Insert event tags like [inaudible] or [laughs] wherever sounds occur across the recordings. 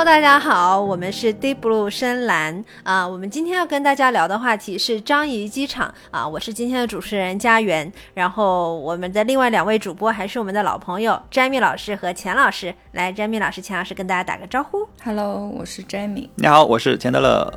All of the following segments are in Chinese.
Hello，大家好，我们是 Deep Blue 深蓝啊。我们今天要跟大家聊的话题是张仪机场啊。我是今天的主持人佳媛，然后我们的另外两位主播还是我们的老朋友 Jamie 老师和钱老师。来，Jamie 老师、钱老师跟大家打个招呼。Hello，我是 Jamie。你好，我是钱德勒。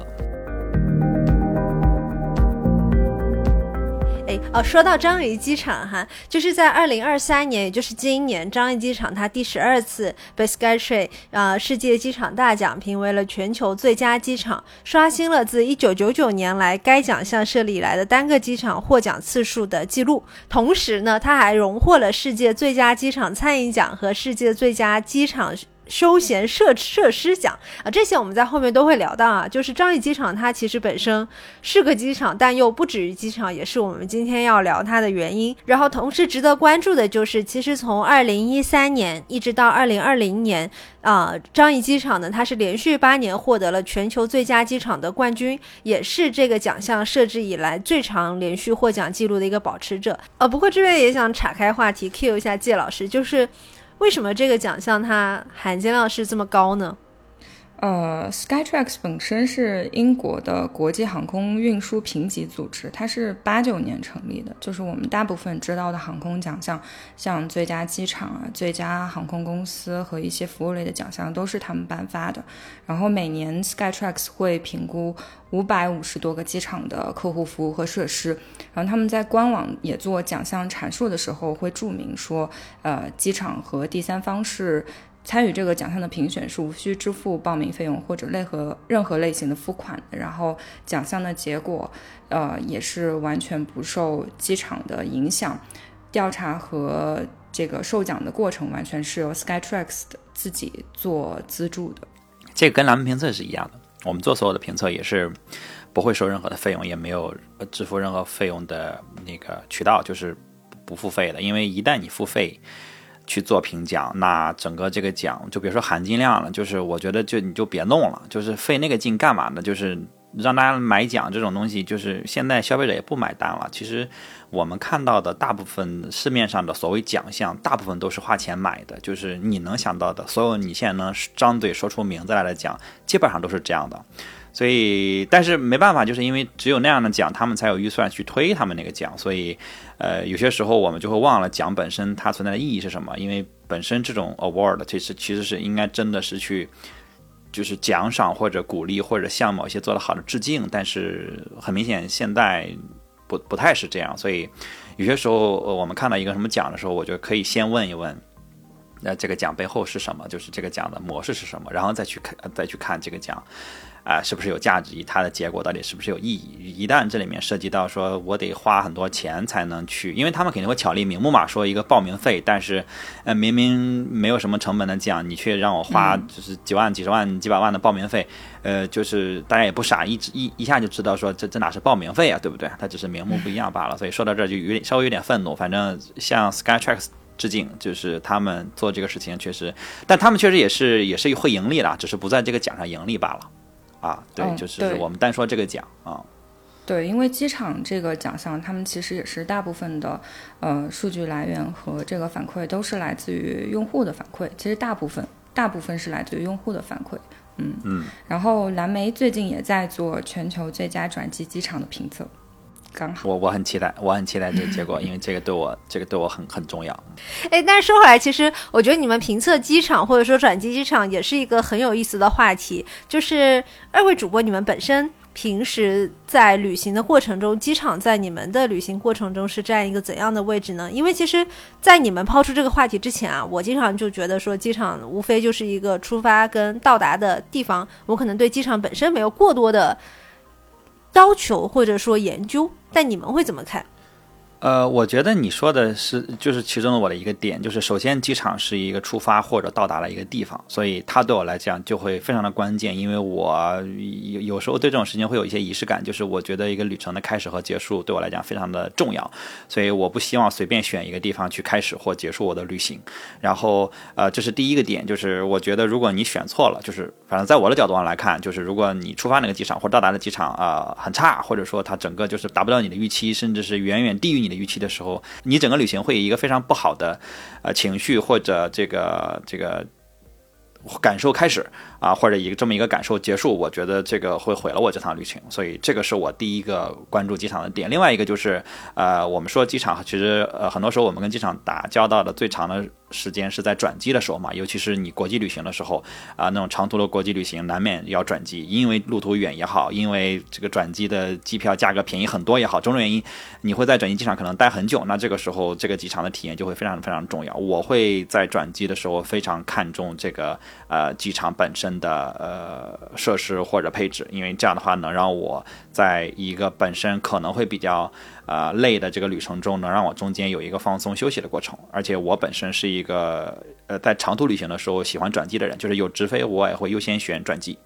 哦，说到樟宜机场哈，就是在二零二三年，也就是今年，樟宜机场它第十二次被 Skytree 啊世界机场大奖评为了全球最佳机场，刷新了自一九九九年来该奖项设立以来的单个机场获奖次数的记录。同时呢，它还荣获了世界最佳机场餐饮奖和世界最佳机场。休闲设设施奖啊，这些我们在后面都会聊到啊。就是樟宜机场，它其实本身是个机场，但又不止于机场，也是我们今天要聊它的原因。然后，同时值得关注的就是，其实从二零一三年一直到二零二零年啊，樟宜机场呢，它是连续八年获得了全球最佳机场的冠军，也是这个奖项设置以来最长连续获奖记录的一个保持者。呃，不过这边也想岔开话题，Q 一下季老师，就是。为什么这个奖项它含金量是这么高呢？呃，Skytrax 本身是英国的国际航空运输评级组织，它是八九年成立的。就是我们大部分知道的航空奖项，像最佳机场啊、最佳航空公司和一些服务类的奖项，都是他们颁发的。然后每年 Skytrax 会评估五百五十多个机场的客户服务和设施，然后他们在官网也做奖项阐述的时候会注明说，呃，机场和第三方是。参与这个奖项的评选是无需支付报名费用或者任何任何类型的付款的，然后奖项的结果，呃，也是完全不受机场的影响。调查和这个授奖的过程完全是由 Skytrax 的自己做资助的。这个跟蓝莓评测是一样的，我们做所有的评测也是不会收任何的费用，也没有支付任何费用的那个渠道，就是不付费的。因为一旦你付费。去做评奖，那整个这个奖就别说含金量了，就是我觉得就你就别弄了，就是费那个劲干嘛呢？就是让大家买奖这种东西，就是现在消费者也不买单了。其实我们看到的大部分市面上的所谓奖项，大部分都是花钱买的，就是你能想到的所有你现在能张嘴说出名字来的奖，基本上都是这样的。所以，但是没办法，就是因为只有那样的奖，他们才有预算去推他们那个奖。所以，呃，有些时候我们就会忘了奖本身它存在的意义是什么。因为本身这种 award 其实其实是应该真的是去，就是奖赏或者鼓励或者向某些做得好的致敬。但是很明显，现在不不太是这样。所以有些时候我们看到一个什么奖的时候，我觉得可以先问一问，那这个奖背后是什么？就是这个奖的模式是什么？然后再去看再去看这个奖。啊，是不是有价值？它的结果到底是不是有意义？一旦这里面涉及到说我得花很多钱才能去，因为他们肯定会巧立名目嘛，说一个报名费，但是，呃，明明没有什么成本的奖，你却让我花就是几万、几十万、几百万的报名费，呃，就是大家也不傻，一一一下就知道说这这哪是报名费啊，对不对？它只是名目不一样罢了。所以说到这儿就有点稍微有点愤怒。反正向 Skytrax 致敬，就是他们做这个事情确实，但他们确实也是也是会盈利的，只是不在这个奖上盈利罢了。啊，对，就是我们单说这个奖啊，对，因为机场这个奖项，他们其实也是大部分的呃数据来源和这个反馈都是来自于用户的反馈，其实大部分大部分是来自于用户的反馈，嗯。嗯，然后蓝莓最近也在做全球最佳转机机场的评测。刚好，我我很期待，我很期待这个结果，[laughs] 因为这个对我，这个对我很很重要。哎，但是说回来，其实我觉得你们评测机场或者说转机机场也是一个很有意思的话题。就是二位主播，你们本身平时在旅行的过程中，机场在你们的旅行过程中是占一个怎样的位置呢？因为其实，在你们抛出这个话题之前啊，我经常就觉得说，机场无非就是一个出发跟到达的地方，我可能对机场本身没有过多的。要求或者说研究，但你们会怎么看？呃，我觉得你说的是，就是其中的我的一个点，就是首先机场是一个出发或者到达的一个地方，所以它对我来讲就会非常的关键，因为我有有时候对这种事情会有一些仪式感，就是我觉得一个旅程的开始和结束对我来讲非常的重要，所以我不希望随便选一个地方去开始或结束我的旅行。然后，呃，这是第一个点，就是我觉得如果你选错了，就是反正在我的角度上来看，就是如果你出发那个机场或者到达的机场啊很差，或者说它整个就是达不到你的预期，甚至是远远低于你的的。预期的时候，你整个旅行会以一个非常不好的呃情绪或者这个这个感受开始啊，或者一个这么一个感受结束，我觉得这个会毁了我这趟旅程，所以这个是我第一个关注机场的点。另外一个就是，呃，我们说机场其实呃很多时候我们跟机场打交道的最长的。时间是在转机的时候嘛，尤其是你国际旅行的时候啊，那种长途的国际旅行难免要转机，因为路途远也好，因为这个转机的机票价格便宜很多也好，种种原因，你会在转机机场可能待很久，那这个时候这个机场的体验就会非常非常重要。我会在转机的时候非常看重这个呃机场本身的呃设施或者配置，因为这样的话能让我在一个本身可能会比较。呃，累的这个旅程中，能让我中间有一个放松休息的过程。而且我本身是一个呃，在长途旅行的时候喜欢转机的人，就是有直飞我也会优先选转机。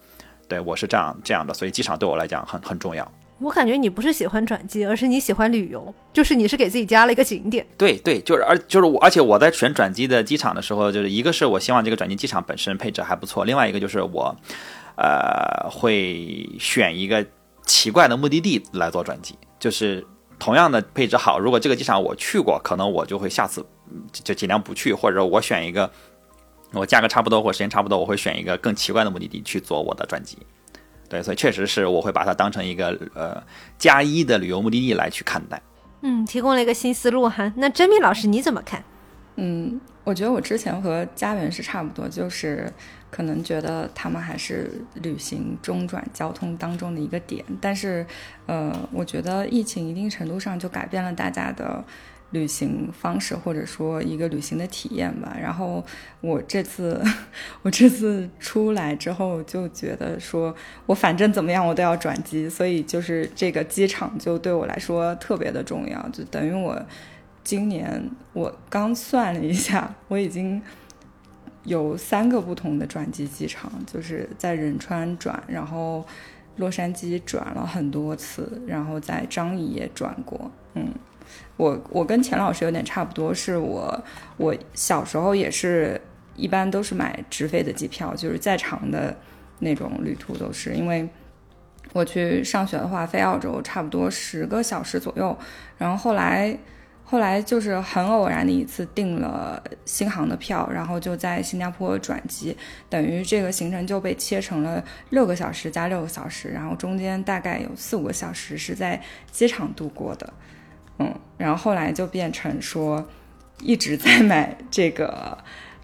对我是这样这样的，所以机场对我来讲很很重要。我感觉你不是喜欢转机，而是你喜欢旅游，就是你是给自己加了一个景点。对对，就是而就是我，而且我在选转机的机场的时候，就是一个是我希望这个转机机场本身配置还不错，另外一个就是我呃会选一个奇怪的目的地来做转机，就是。同样的配置好，如果这个机场我去过，可能我就会下次就尽量不去，或者我选一个我价格差不多或时间差不多，我会选一个更奇怪的目的地去做我的专辑。对，所以确实是我会把它当成一个呃加一的旅游目的地来去看待。嗯，提供了一个新思路哈。那珍妮老师你怎么看？嗯，我觉得我之前和家园是差不多，就是。可能觉得他们还是旅行中转交通当中的一个点，但是，呃，我觉得疫情一定程度上就改变了大家的旅行方式，或者说一个旅行的体验吧。然后我这次，[laughs] 我这次出来之后就觉得说，我反正怎么样我都要转机，所以就是这个机场就对我来说特别的重要，就等于我今年我刚算了一下，我已经。有三个不同的转机机场，就是在仁川转，然后洛杉矶转了很多次，然后在张掖也转过。嗯，我我跟钱老师有点差不多，是我我小时候也是一般都是买直飞的机票，就是再长的那种旅途都是，因为我去上学的话飞澳洲差不多十个小时左右，然后后来。后来就是很偶然的一次订了新航的票，然后就在新加坡转机，等于这个行程就被切成了六个小时加六个小时，然后中间大概有四五个小时是在机场度过的，嗯，然后后来就变成说一直在买这个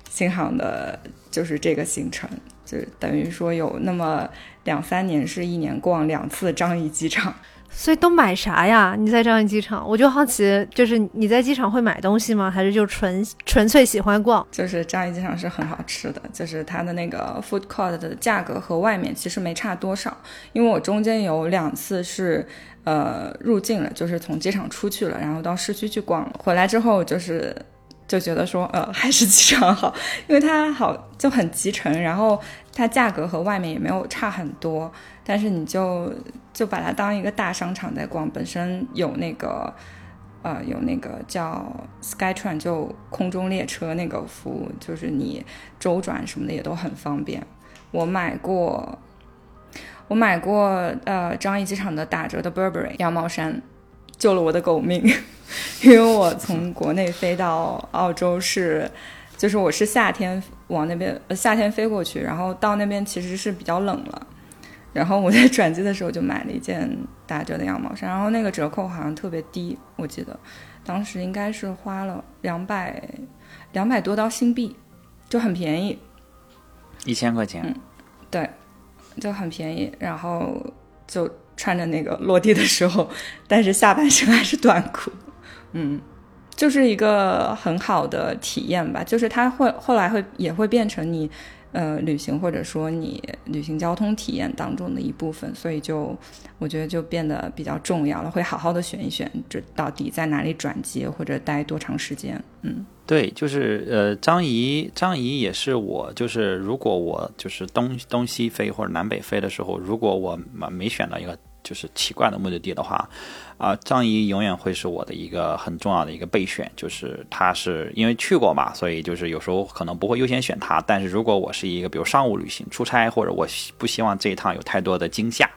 新航的，就是这个行程，就等于说有那么两三年是一年逛两次樟宜机场。所以都买啥呀？你在樟宜机场，我就好奇，就是你在机场会买东西吗？还是就纯纯粹喜欢逛？就是樟宜机场是很好吃的，就是它的那个 food court 的价格和外面其实没差多少。因为我中间有两次是呃入境了，就是从机场出去了，然后到市区去逛了，回来之后就是就觉得说呃还是机场好，[laughs] 因为它好就很集成，然后它价格和外面也没有差很多，但是你就。就把它当一个大商场在逛，本身有那个，呃，有那个叫 Skytrain，就空中列车那个服务，就是你周转什么的也都很方便。我买过，我买过呃樟宜机场的打折的 Burberry 羊毛衫，救了我的狗命，[laughs] 因为我从国内飞到澳洲是，就是我是夏天往那边，夏天飞过去，然后到那边其实是比较冷了。然后我在转机的时候就买了一件打折的羊毛衫，然后那个折扣好像特别低，我记得当时应该是花了两百两百多刀新币，就很便宜，一千块钱，嗯，对，就很便宜。然后就穿着那个落地的时候，但是下半身还是短裤，嗯，就是一个很好的体验吧。就是它会后来会也会变成你。呃，旅行或者说你旅行交通体验当中的一部分，所以就我觉得就变得比较重要了，会好好的选一选，这到底在哪里转机或者待多长时间。嗯，对，就是呃，张仪，张仪也是我，就是如果我就是东东西飞或者南北飞的时候，如果我没选到一个就是奇怪的目的地的话，啊，张仪永远会是我的一个很重要的一个备选。就是他是因为去过嘛，所以就是有时候可能不会优先选他。但是如果我是一个比如商务旅行、出差，或者我不希望这一趟有太多的惊吓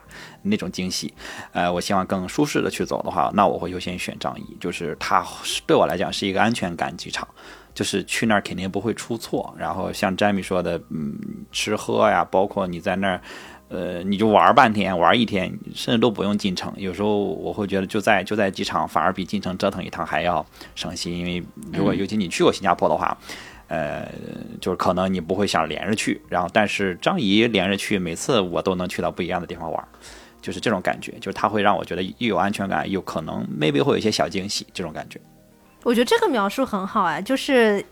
那种惊喜，呃，我希望更舒适的去走的话，那我会优先选张仪。就是他对我来讲是一个安全感机场。就是去那儿肯定不会出错，然后像詹米说的，嗯，吃喝呀，包括你在那儿，呃，你就玩半天，玩一天，甚至都不用进城。有时候我会觉得就在就在机场，反而比进城折腾一趟还要省心。因为如果尤其你去过新加坡的话，呃，就是可能你不会想连着去，然后但是张仪连着去，每次我都能去到不一样的地方玩，就是这种感觉，就是他会让我觉得又有安全感，又可能 maybe 会有一些小惊喜，这种感觉。我觉得这个描述很好啊，就是，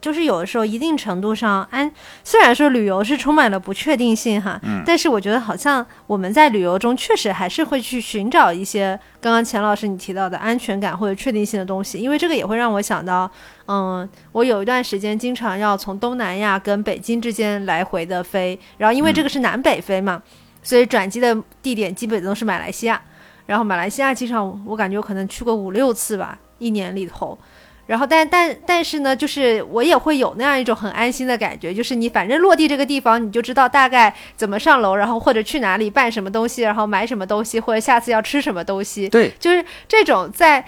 就是有的时候一定程度上安，虽然说旅游是充满了不确定性哈，嗯，但是我觉得好像我们在旅游中确实还是会去寻找一些刚刚钱老师你提到的安全感或者确定性的东西，因为这个也会让我想到，嗯，我有一段时间经常要从东南亚跟北京之间来回的飞，然后因为这个是南北飞嘛，所以转机的地点基本都是马来西亚，然后马来西亚机场我感觉我可能去过五六次吧。一年里头，然后但但但是呢，就是我也会有那样一种很安心的感觉，就是你反正落地这个地方，你就知道大概怎么上楼，然后或者去哪里办什么东西，然后买什么东西，或者下次要吃什么东西。对，就是这种在，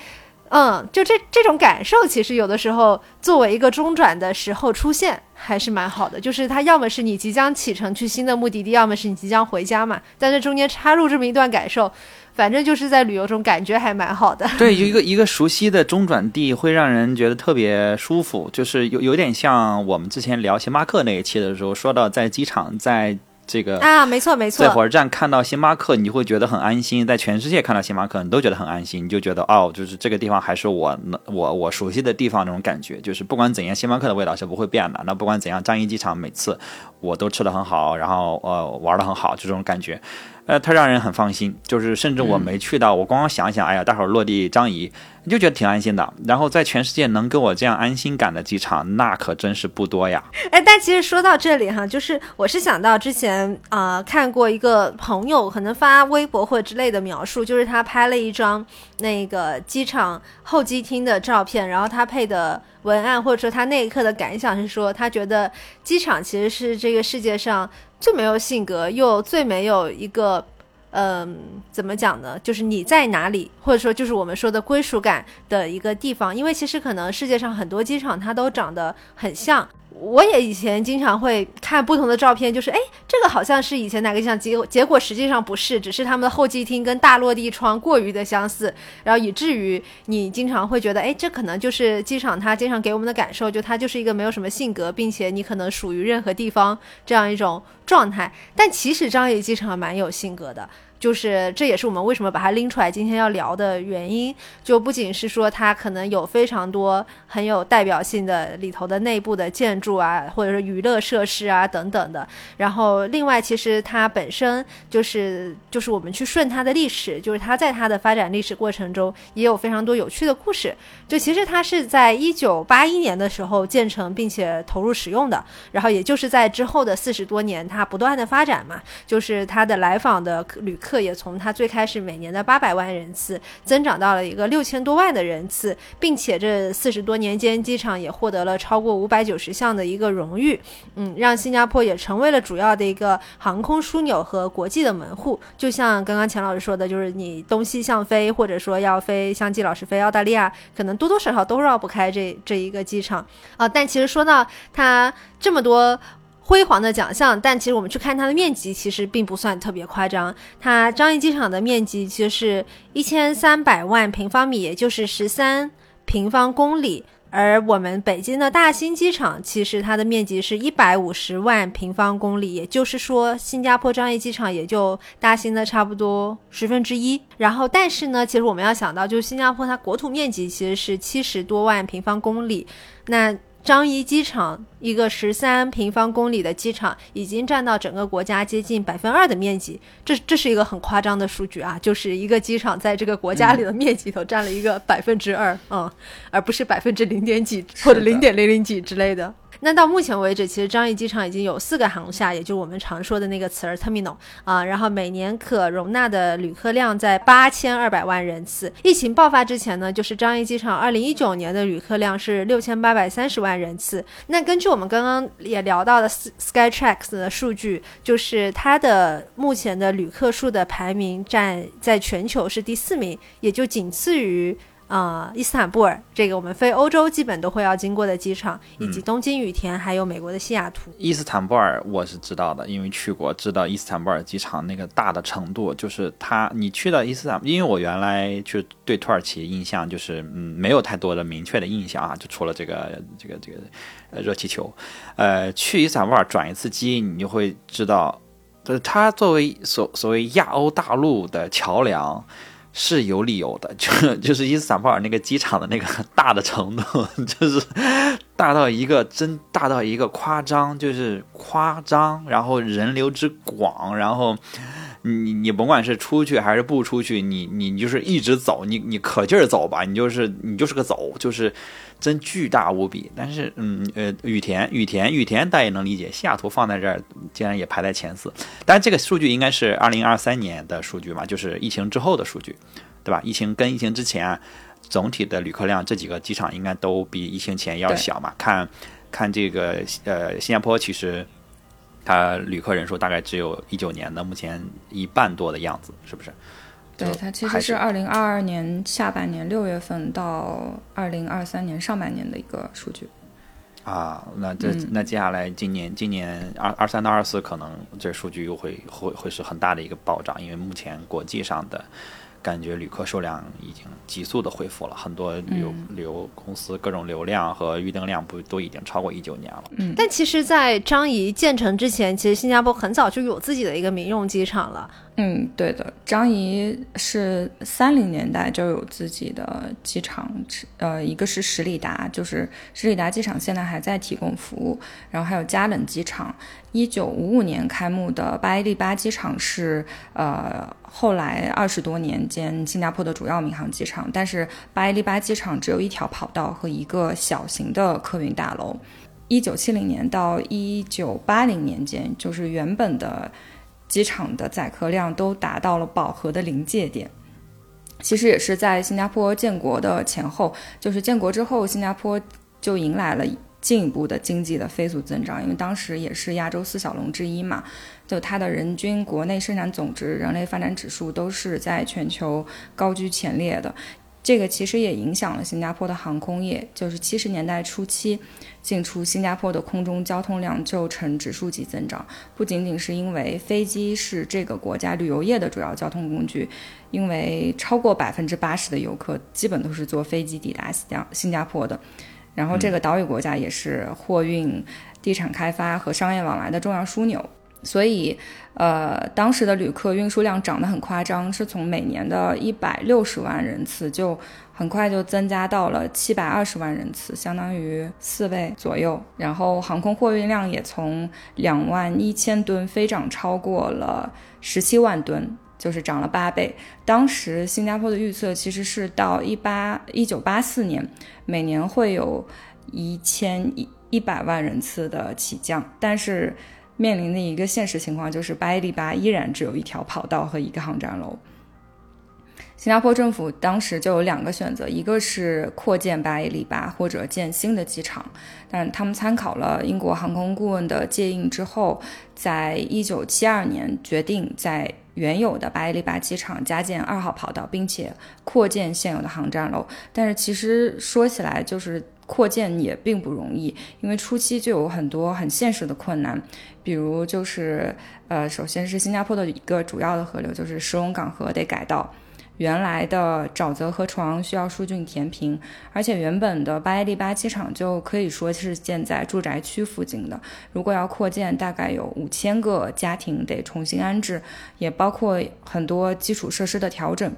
嗯，就这这种感受，其实有的时候作为一个中转的时候出现还是蛮好的。就是它要么是你即将启程去新的目的地，要么是你即将回家嘛，但这中间插入这么一段感受。反正就是在旅游中感觉还蛮好的。对，一个一个熟悉的中转地会让人觉得特别舒服，就是有有点像我们之前聊星巴克那一期的时候说到，在机场在这个啊，没错没错，在火车站看到星巴克，你就会觉得很安心；在全世界看到星巴克，你都觉得很安心，你就觉得哦，就是这个地方还是我我我熟悉的地方那种感觉。就是不管怎样，星巴克的味道是不会变的。那不管怎样，樟宜机场每次我都吃的很好，然后呃玩的很好，就这种感觉。呃，它让人很放心，就是甚至我没去到，我光光想想，哎呀，待会儿落地张仪，你就觉得挺安心的。然后在全世界能给我这样安心感的机场，那可真是不多呀。哎，但其实说到这里哈，就是我是想到之前啊看过一个朋友可能发微博或者之类的描述，就是他拍了一张那个机场候机厅的照片，然后他配的文案或者说他那一刻的感想是说，他觉得机场其实是这个世界上。最没有性格，又最没有一个，嗯，怎么讲呢？就是你在哪里，或者说就是我们说的归属感的一个地方。因为其实可能世界上很多机场它都长得很像。我也以前经常会看不同的照片，就是哎，这个好像是以前哪个机场，结结果实际上不是，只是他们的候机厅跟大落地窗过于的相似，然后以至于你经常会觉得，哎，这可能就是机场它经常给我们的感受，就它就是一个没有什么性格，并且你可能属于任何地方这样一种状态。但其实张掖机场蛮有性格的。就是这也是我们为什么把它拎出来今天要聊的原因，就不仅是说它可能有非常多很有代表性的里头的内部的建筑啊，或者是娱乐设施啊等等的。然后另外，其实它本身就是就是我们去顺它的历史，就是它在它的发展历史过程中也有非常多有趣的故事。就其实它是在一九八一年的时候建成并且投入使用的，然后也就是在之后的四十多年，它不断的发展嘛，就是它的来访的旅客。客也从它最开始每年的八百万人次增长到了一个六千多万的人次，并且这四十多年间，机场也获得了超过五百九十项的一个荣誉，嗯，让新加坡也成为了主要的一个航空枢纽和国际的门户。就像刚刚钱老师说的，就是你东西向飞，或者说要飞，像季老师飞澳大利亚，可能多多少少都绕不开这这一个机场啊。但其实说到它这么多。辉煌的奖项，但其实我们去看它的面积，其实并不算特别夸张。它樟宜机场的面积其实是一千三百万平方米，也就是十三平方公里。而我们北京的大兴机场，其实它的面积是一百五十万平方公里，也就是说，新加坡樟宜机场也就大兴的差不多十分之一。然后，但是呢，其实我们要想到，就是新加坡它国土面积其实是七十多万平方公里，那。樟宜机场一个十三平方公里的机场，已经占到整个国家接近百分二的面积，这这是一个很夸张的数据啊！就是一个机场在这个国家里的面积头占了一个百分之二，嗯，而不是百分之零点几或者零点零零几之类的。那到目前为止，其实樟宜机场已经有四个航厦，也就是我们常说的那个词儿 terminal 啊，然后每年可容纳的旅客量在八千二百万人次。疫情爆发之前呢，就是樟宜机场二零一九年的旅客量是六千八百三十万人次。那根据我们刚刚也聊到的 Skytrax 的数据，就是它的目前的旅客数的排名占在全球是第四名，也就仅次于。啊，伊斯坦布尔这个我们飞欧洲基本都会要经过的机场，以及东京羽田，还有美国的西雅图。伊斯坦布尔我是知道的，因为去过，知道伊斯坦布尔机场那个大的程度，就是它，你去到伊斯坦，因为我原来就对土耳其印象就是嗯没有太多的明确的印象啊，就除了这个这个这个呃热气球，呃，去伊斯坦布尔转一次机，你就会知道，呃，它作为所所谓亚欧大陆的桥梁。是有理由的，[laughs] 就就是伊斯坦布尔那个机场的那个 [laughs] 大的程度，[laughs] 就是大到一个真大到一个夸张，就是夸张，然后人流之广，然后你你甭管是出去还是不出去，你你就是一直走，你你可劲儿走吧，你就是你就是个走，就是。真巨大无比，但是嗯呃，羽田羽田羽田，大家也能理解。西雅图放在这儿，竟然也排在前四。但这个数据应该是二零二三年的数据嘛，就是疫情之后的数据，对吧？疫情跟疫情之前，总体的旅客量，这几个机场应该都比疫情前要小嘛。看，看这个呃，新加坡其实它旅客人数大概只有一九年的目前一半多的样子，是不是？对，它其实是二零二二年下半年六月份到二零二三年上半年的一个数据。啊，那这那接下来今年今年二二三到二四，可能这数据又会会会是很大的一个暴涨，因为目前国际上的。感觉旅客数量已经急速的恢复了，很多旅游旅游公司各种流量和预订量不都已经超过一九年了。嗯，但其实，在张仪建成之前，其实新加坡很早就有自己的一个民用机场了。嗯，对的，张仪是三零年代就有自己的机场，呃，一个是十里达，就是十里达机场现在还在提供服务，然后还有加冷机场。一九五五年开幕的巴伊利巴机场是呃后来二十多年间新加坡的主要民航机场，但是巴伊利巴机场只有一条跑道和一个小型的客运大楼。一九七零年到一九八零年间，就是原本的机场的载客量都达到了饱和的临界点。其实也是在新加坡建国的前后，就是建国之后，新加坡就迎来了。进一步的经济的飞速增长，因为当时也是亚洲四小龙之一嘛，就它的人均国内生产总值、人类发展指数都是在全球高居前列的。这个其实也影响了新加坡的航空业，就是七十年代初期进出新加坡的空中交通量就呈指数级增长。不仅仅是因为飞机是这个国家旅游业的主要交通工具，因为超过百分之八十的游客基本都是坐飞机抵达新加新加坡的。然后，这个岛屿国家也是货运、地产开发和商业往来的重要枢纽，所以，呃，当时的旅客运输量涨得很夸张，是从每年的一百六十万人次，就很快就增加到了七百二十万人次，相当于四倍左右。然后，航空货运量也从两万一千吨飞涨超过了十七万吨。就是涨了八倍。当时新加坡的预测其实是到一八一九八四年，每年会有一千一一百万人次的起降，但是面临的一个现实情况就是巴伊利巴依然只有一条跑道和一个航站楼。新加坡政府当时就有两个选择，一个是扩建巴伊利巴或者建新的机场，但他们参考了英国航空顾问的建议之后，在一九七二年决定在原有的巴伊利巴机场加建二号跑道，并且扩建现有的航站楼。但是其实说起来，就是扩建也并不容易，因为初期就有很多很现实的困难，比如就是呃，首先是新加坡的一个主要的河流，就是石龙港河得改道。原来的沼泽河床需要疏浚填平，而且原本的巴耶利巴机场就可以说是建在住宅区附近的。如果要扩建，大概有五千个家庭得重新安置，也包括很多基础设施的调整。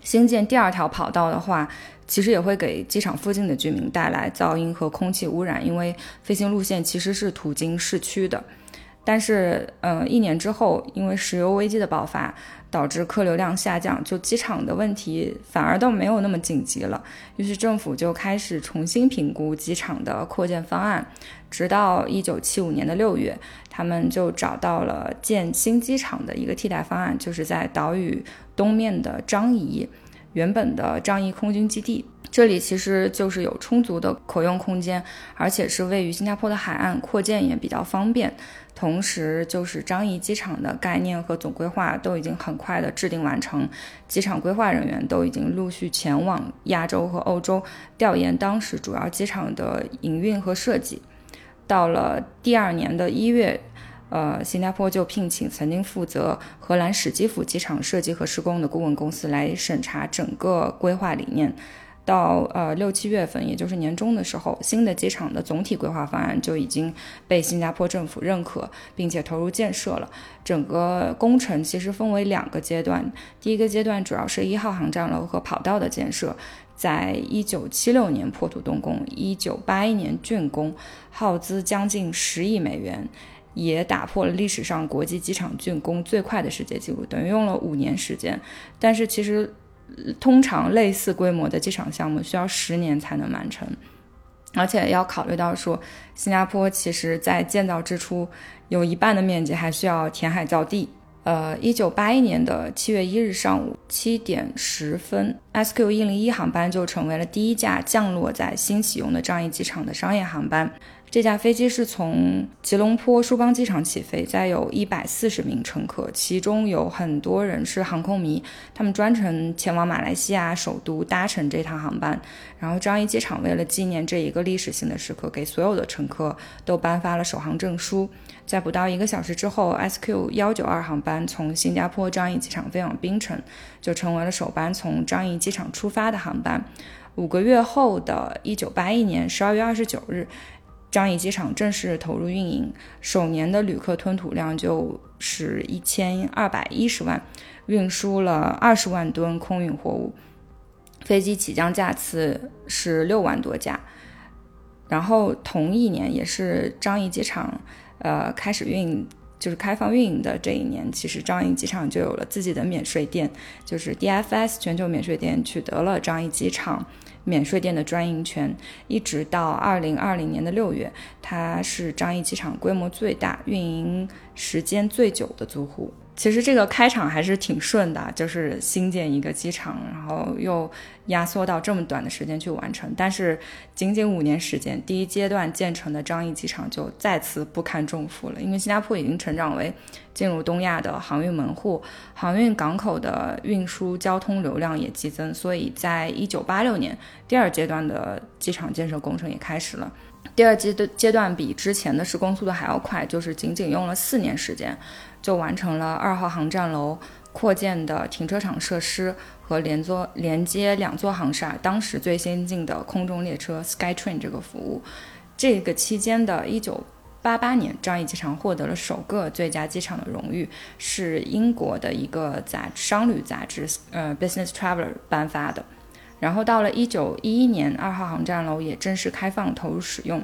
新建第二条跑道的话，其实也会给机场附近的居民带来噪音和空气污染，因为飞行路线其实是途经市区的。但是，呃，一年之后，因为石油危机的爆发，导致客流量下降，就机场的问题反而倒没有那么紧急了。于是政府就开始重新评估机场的扩建方案，直到一九七五年的六月，他们就找到了建新机场的一个替代方案，就是在岛屿东面的张仪，原本的樟宜空军基地。这里其实就是有充足的可用空间，而且是位于新加坡的海岸，扩建也比较方便。同时，就是樟宜机场的概念和总规划都已经很快的制定完成，机场规划人员都已经陆续前往亚洲和欧洲调研当时主要机场的营运和设计。到了第二年的一月，呃，新加坡就聘请曾经负责荷兰史基辅机场设计和施工的顾问公司来审查整个规划理念。到呃六七月份，也就是年中的时候，新的机场的总体规划方案就已经被新加坡政府认可，并且投入建设了。整个工程其实分为两个阶段，第一个阶段主要是一号航站楼和跑道的建设，在一九七六年破土动工，一九八一年竣工，耗资将近十亿美元，也打破了历史上国际机场竣工最快的世界纪录，等于用了五年时间。但是其实。通常类似规模的机场项目需要十年才能完成，而且要考虑到说，新加坡其实在建造之初有一半的面积还需要填海造地。呃，一九八一年的七月一日上午七点十分，SQ 一零一航班就成为了第一架降落在新启用的樟宜机场的商业航班。这架飞机是从吉隆坡舒邦机场起飞，载有一百四十名乘客，其中有很多人是航空迷，他们专程前往马来西亚首都搭乘这趟航班。然后樟宜机场为了纪念这一个历史性的时刻，给所有的乘客都颁发了首航证书。在不到一个小时之后，SQ 幺九二航班从新加坡樟宜机场飞往槟城，就成为了首班从樟宜机场出发的航班。五个月后的一九八一年十二月二十九日。樟宜机场正式投入运营，首年的旅客吞吐量就是一千二百一十万，运输了二十万吨空运货物，飞机起降架次是六万多架。然后同一年，也是樟宜机场呃开始运，就是开放运营的这一年，其实樟宜机场就有了自己的免税店，就是 DFS 全球免税店取得了樟宜机场。免税店的专营权，一直到二零二零年的六月，它是樟宜机场规模最大、运营时间最久的租户。其实这个开场还是挺顺的，就是新建一个机场，然后又压缩到这么短的时间去完成。但是仅仅五年时间，第一阶段建成的樟宜机场就再次不堪重负了，因为新加坡已经成长为进入东亚的航运门户，航运港口的运输交通流量也激增，所以在一九八六年，第二阶段的机场建设工程也开始了。第二阶段阶段比之前的施工速度还要快，就是仅仅用了四年时间。就完成了二号航站楼扩建的停车场设施和连座连接两座航厦，当时最先进的空中列车 SkyTrain 这个服务。这个期间的1988年，樟宜机场获得了首个最佳机场的荣誉，是英国的一个杂商旅杂志呃 Business Traveler 颁发的。然后到了1911年，二号航站楼也正式开放投入使用。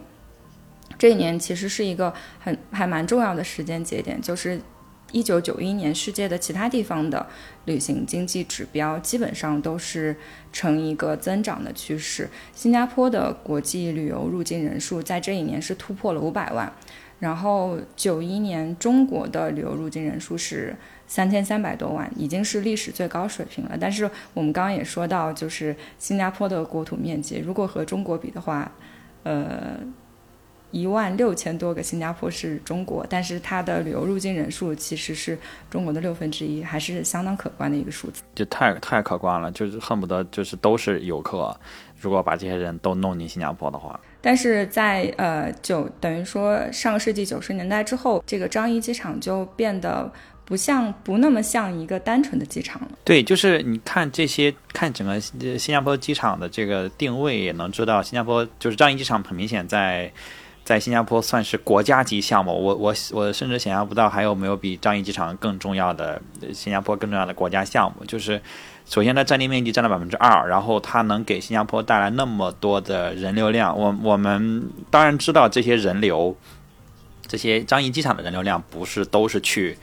这一年其实是一个很还蛮重要的时间节点，就是。一九九一年，世界的其他地方的旅行经济指标基本上都是呈一个增长的趋势。新加坡的国际旅游入境人数在这一年是突破了五百万，然后九一年中国的旅游入境人数是三千三百多万，已经是历史最高水平了。但是我们刚刚也说到，就是新加坡的国土面积，如果和中国比的话，呃。一万六千多个新加坡是中国，但是它的旅游入境人数其实是中国的六分之一，还是相当可观的一个数字。就太太可观了，就是恨不得就是都是游客。如果把这些人都弄进新加坡的话，但是在呃九等于说上个世纪九十年代之后，这个樟宜机场就变得不像不那么像一个单纯的机场了。对，就是你看这些看整个新加坡机场的这个定位，也能知道新加坡就是樟宜机场很明显在。在新加坡算是国家级项目，我我我甚至想象不到还有没有比樟宜机场更重要的新加坡更重要的国家项目。就是首先它占地面积占了百分之二，然后它能给新加坡带来那么多的人流量。我我们当然知道这些人流这些樟宜机场的人流量不是都是去。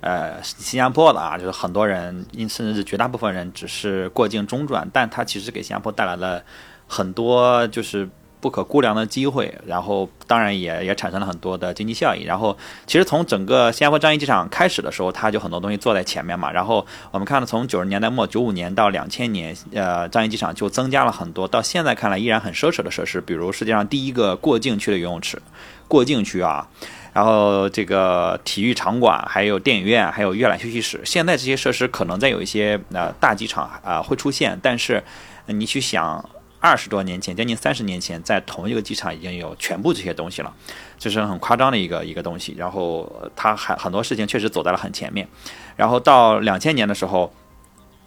呃，新加坡的啊，就是很多人，因甚至是绝大部分人，只是过境中转，但它其实给新加坡带来了很多就是不可估量的机会，然后当然也也产生了很多的经济效益。然后其实从整个新加坡樟宜机场开始的时候，它就很多东西坐在前面嘛。然后我们看到从九十年代末九五年到两千年，呃，樟宜机场就增加了很多，到现在看来依然很奢侈的设施，比如世界上第一个过境区的游泳池，过境区啊。然后这个体育场馆，还有电影院，还有阅览休息室，现在这些设施可能在有一些呃大机场啊会出现，但是你去想二十多年前，将近三十年前，在同一个机场已经有全部这些东西了，这是很夸张的一个一个东西。然后它还很多事情确实走在了很前面。然后到两千年的时候。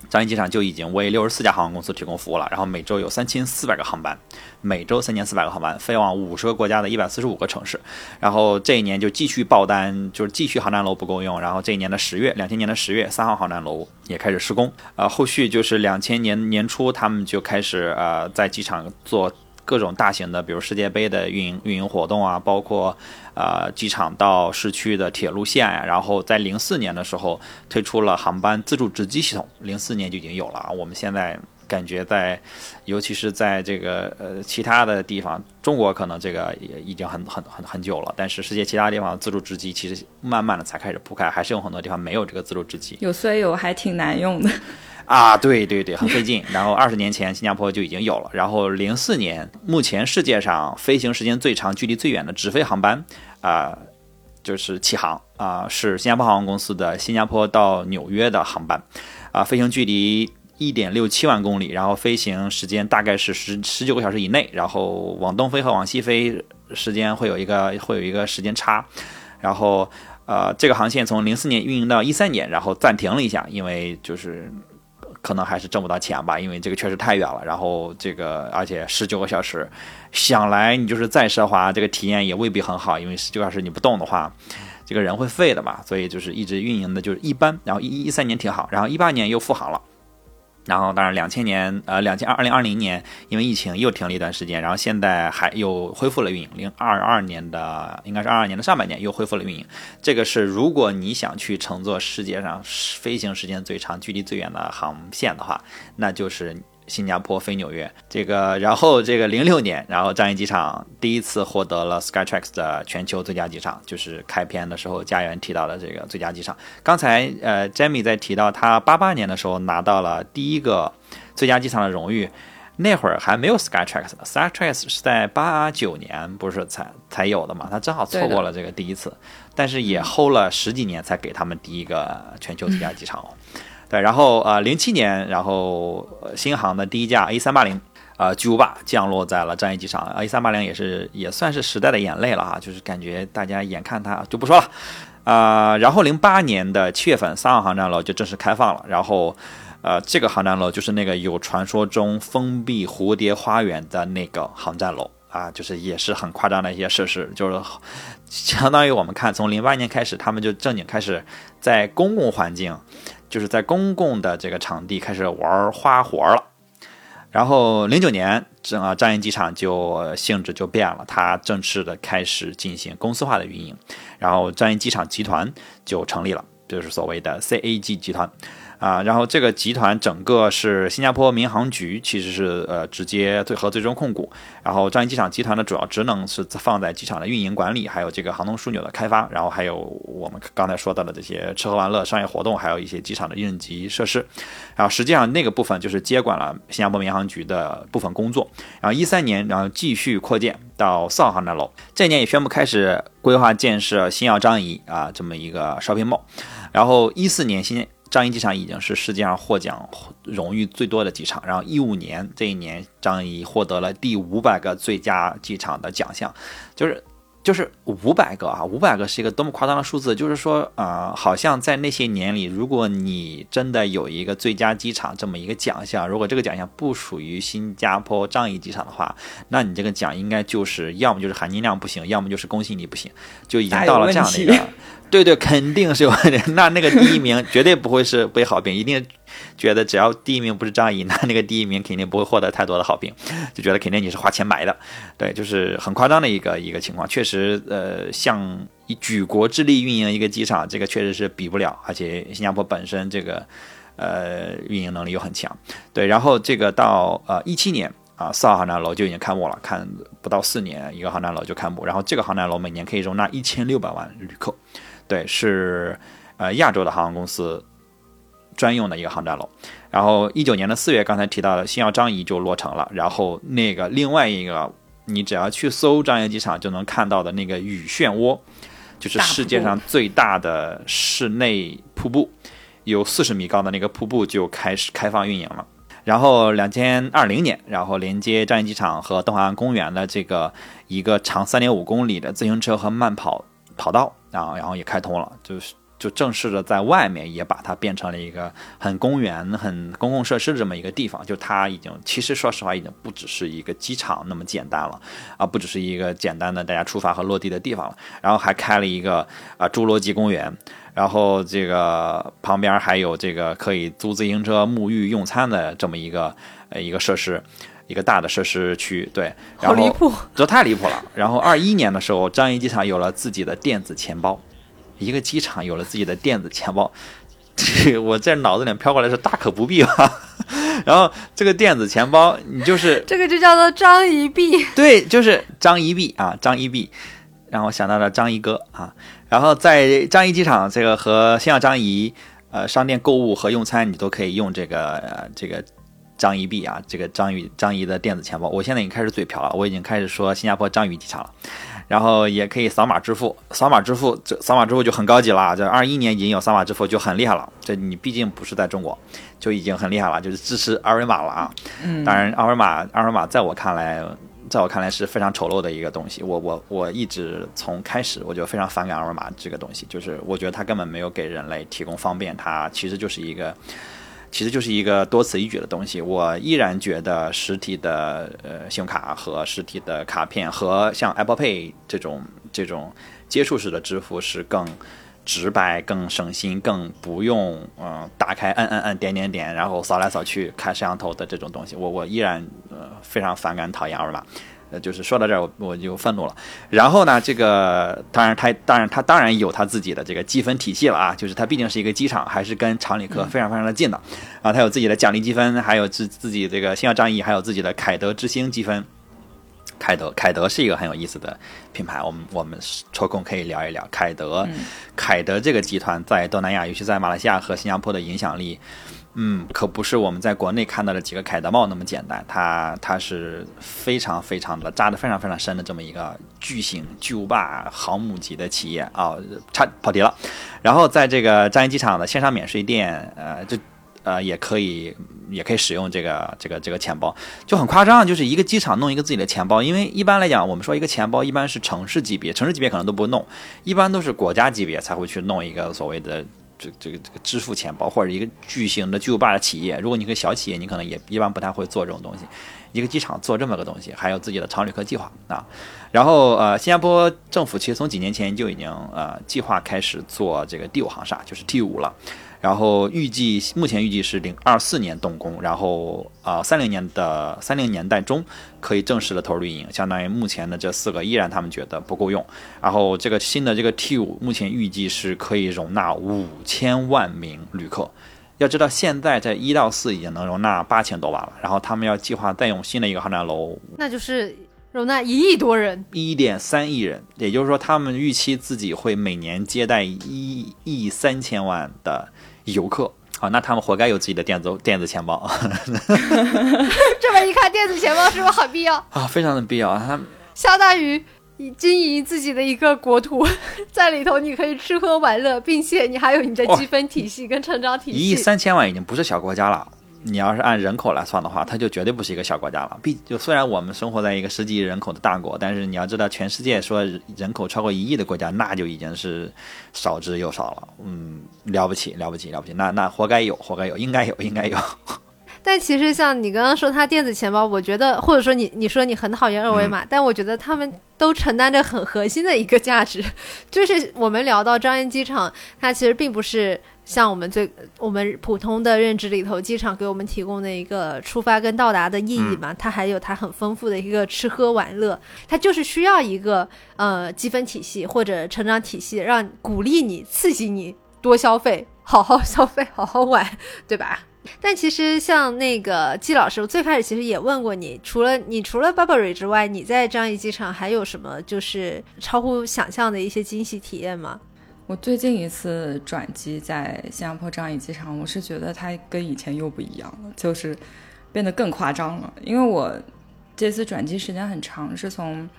樟宜机场就已经为六十四家航空公司提供服务了，然后每周有三千四百个航班，每周三千四百个航班飞往五十个国家的一百四十五个城市，然后这一年就继续爆单，就是继续航站楼不够用，然后这一年的十月，两千年的十月，三号航站楼也开始施工，呃，后续就是两千年年初，他们就开始呃在机场做。各种大型的，比如世界杯的运营运营活动啊，包括呃机场到市区的铁路线呀。然后在零四年的时候推出了航班自助值机系统，零四年就已经有了啊。我们现在感觉在，尤其是在这个呃其他的地方，中国可能这个也已经很很很很久了，但是世界其他地方自助值机其实慢慢的才开始铺开，还是有很多地方没有这个自助值机，有虽有还挺难用的。啊，对对对，很费劲。然后二十年前新加坡就已经有了。然后零四年，目前世界上飞行时间最长、距离最远的直飞航班，啊，就是启航啊，是新加坡航空公司的新加坡到纽约的航班，啊，飞行距离一点六七万公里，然后飞行时间大概是十十九个小时以内。然后往东飞和往西飞时间会有一个会有一个时间差。然后呃，这个航线从零四年运营到一三年，然后暂停了一下，因为就是。可能还是挣不到钱吧，因为这个确实太远了。然后这个，而且十九个小时，想来你就是再奢华，这个体验也未必很好。因为十九小时你不动的话，这个人会废的嘛。所以就是一直运营的就是一般。然后一一三年挺好，然后一八年又复航了。然后，当然，两千年，呃，两千二二零二零年，因为疫情又停了一段时间，然后现在还又恢复了运营。零二二年的，应该是二二年的上半年又恢复了运营。这个是如果你想去乘坐世界上飞行时间最长、距离最远的航线的话，那就是。新加坡飞纽约，这个，然后这个零六年，然后樟宜机场第一次获得了 Skytrax 的全球最佳机场，就是开篇的时候家园提到的这个最佳机场。刚才呃，Jamie 在提到他八八年的时候拿到了第一个最佳机场的荣誉，那会儿还没有 Skytrax，Skytrax 是在八九年不是才才有的嘛，他正好错过了这个第一次，但是也 hold 了十几年才给他们第一个全球最佳机场哦。对，然后呃，零七年，然后新航的第一架 A 三八零，呃，巨无霸降落在了樟宜机场。A 三八零也是也算是时代的眼泪了哈，就是感觉大家眼看它就不说了，啊，然后零八年的七月份，三号航站楼就正式开放了。然后，呃，这个航站楼就是那个有传说中封闭蝴蝶花园的那个航站楼啊，就是也是很夸张的一些设施，就是相当于我们看从零八年开始，他们就正经开始在公共环境。就是在公共的这个场地开始玩花活了，然后零九年，这啊樟宜机场就性质就变了，它正式的开始进行公司化的运营，然后樟宜机场集团就成立了，就是所谓的 CAG 集团。啊，然后这个集团整个是新加坡民航局，其实是呃直接最和最终控股。然后樟宜机场集团的主要职能是放在机场的运营管理，还有这个航空枢纽的开发，然后还有我们刚才说到的这些吃喝玩乐、商业活动，还有一些机场的应急设施。然后实际上那个部分就是接管了新加坡民航局的部分工作。然后一三年，然后继续扩建到四号航站楼，这一年也宣布开始规划建设新耀樟宜啊这么一个 shopping mall。然后一四年新。樟宜机场已经是世界上获奖荣誉最多的机场，然后一五年这一年，樟宜获得了第五百个最佳机场的奖项，就是就是五百个啊，五百个是一个多么夸张的数字，就是说啊，好像在那些年里，如果你真的有一个最佳机场这么一个奖项，如果这个奖项不属于新加坡樟宜机场的话，那你这个奖应该就是要么就是含金量不行，要么就是公信力不行，就已经到了这样的一个。[laughs] 对对，肯定是有 [laughs] 那那个第一名绝对不会是被好评，一定觉得只要第一名不是张怡，那那个第一名肯定不会获得太多的好评，就觉得肯定你是花钱买的。对，就是很夸张的一个一个情况。确实，呃，像以举国之力运营一个机场，这个确实是比不了。而且新加坡本身这个呃运营能力又很强。对，然后这个到呃一七年。啊，四号航站楼就已经开幕了，看不到四年，一个航站楼就开幕。然后这个航站楼每年可以容纳一千六百万旅客，对，是呃亚洲的航空公司专用的一个航站楼。然后一九年的四月，刚才提到的新奥张仪就落成了。然后那个另外一个，你只要去搜张掖机场就能看到的那个雨漩涡，就是世界上最大的室内瀑布，有四十米高的那个瀑布就开始开放运营了。然后，两千二零年，然后连接张掖机场和东海岸公园的这个一个长三点五公里的自行车和慢跑跑道啊，然后也开通了，就是就正式的在外面也把它变成了一个很公园、很公共设施的这么一个地方。就它已经，其实说实话，已经不只是一个机场那么简单了啊，不只是一个简单的大家出发和落地的地方了。然后还开了一个啊侏罗纪公园。然后这个旁边还有这个可以租自行车沐浴用餐的这么一个呃一个设施，一个大的设施区。对，好离谱，这太离谱了。然后二一年的时候，樟宜机场有了自己的电子钱包，一个机场有了自己的电子钱包，[laughs] 我在脑子里飘过来是大可不必吧。[laughs] 然后这个电子钱包，你就是 [laughs] 这个就叫做张一币，对，就是张一币啊，张一币，让我想到了张一哥啊。然后在张一机场，这个和新奥樟宜，呃，商店购物和用餐，你都可以用这个呃这个张一币啊，这个樟宜樟宜的电子钱包。我现在已经开始嘴瓢了，我已经开始说新加坡张宇机场了。然后也可以扫码支付，扫码支付，这扫码支付就很高级了。这二一年已经有扫码支付就很厉害了。这你毕竟不是在中国，就已经很厉害了，就是支持二维码了啊。嗯，当然二维码二维码在我看来。在我看来是非常丑陋的一个东西。我我我一直从开始我就非常反感二维码这个东西，就是我觉得它根本没有给人类提供方便，它其实就是一个，其实就是一个多此一举的东西。我依然觉得实体的呃信用卡和实体的卡片和像 Apple Pay 这种这种接触式的支付是更。直白更省心，更不用嗯打开按按按点点点，然后扫来扫去开摄像头的这种东西，我我依然呃非常反感讨厌二维码，呃就是说到这儿我我就愤怒了。然后呢，这个当然他当然他当然有他自己的这个积分体系了啊，就是他毕竟是一个机场，还是跟常旅客非常非常的近的啊，他有自己的奖励积分，还有自自己这个星耀战役，还有自己的凯德之星积分。凯德，凯德是一个很有意思的品牌，我们我们抽空可以聊一聊凯德。凯德这个集团在东南亚，尤其在马来西亚和新加坡的影响力，嗯，可不是我们在国内看到的几个凯德茂那么简单。它它是非常非常的扎得非常非常深的这么一个巨型巨无霸航母级的企业啊，差跑题了。然后在这个樟宜机场的线上免税店，呃，就。呃，也可以，也可以使用这个这个这个钱包，就很夸张，就是一个机场弄一个自己的钱包。因为一般来讲，我们说一个钱包一般是城市级别，城市级别可能都不弄，一般都是国家级别才会去弄一个所谓的这这个这个支付钱包，或者一个巨型的巨无霸的企业。如果你个小企业，你可能也一般不太会做这种东西。一个机场做这么个东西，还有自己的常旅客计划啊。然后呃，新加坡政府其实从几年前就已经呃计划开始做这个第五航厦，就是 T 五了。然后预计目前预计是零二四年动工，然后啊三零年的三零年代中可以正式的投入运营，相当于目前的这四个依然他们觉得不够用。然后这个新的这个 T 五目前预计是可以容纳五千万名旅客，要知道现在在一到四已经能容纳八千多万了，然后他们要计划再用新的一个航站楼，那就是容纳一亿多人，一点三亿人，也就是说他们预期自己会每年接待一亿三千万的。游客啊，那他们活该有自己的电子电子钱包。[laughs] 这么一看，电子钱包是不是很必要啊？非常的必要。它相当于经营自己的一个国土，[laughs] 在里头你可以吃喝玩乐，并且你还有你的积分体系跟成长体系。一亿三千万已经不是小国家了。你要是按人口来算的话，它就绝对不是一个小国家了。毕就虽然我们生活在一个十几亿人口的大国，但是你要知道，全世界说人口超过一亿的国家，那就已经是少之又少了。嗯，了不起，了不起，了不起。那那活该有，活该有，应该有，应该有。但其实像你刚刚说它电子钱包，我觉得或者说你你说你很讨厌二维码，但我觉得他们都承担着很核心的一个价值，就是我们聊到张掖机场，它其实并不是。像我们最我们普通的认知里头，机场给我们提供的一个出发跟到达的意义嘛，它还有它很丰富的一个吃喝玩乐，它就是需要一个呃积分体系或者成长体系，让鼓励你、刺激你多消费、好好消费、好好玩，对吧？[laughs] 但其实像那个季老师，我最开始其实也问过你，除了你除了 Burberry 之外，你在张掖机场还有什么就是超乎想象的一些惊喜体验吗？我最近一次转机在新加坡樟宜机场，我是觉得它跟以前又不一样了，就是变得更夸张了。因为我这次转机时间很长，是从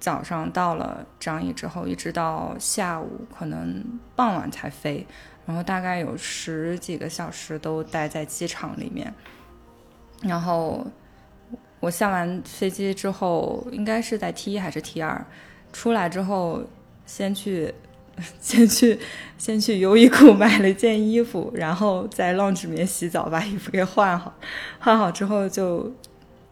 早上到了张掖之后，一直到下午，可能傍晚才飞。然后大概有十几个小时都待在机场里面，然后我下完飞机之后，应该是在 T 一还是 T 二，出来之后先去 [laughs] 先去先去优衣库买了一件衣服，然后在 lounge 里面洗澡，把衣服给换好，换好之后就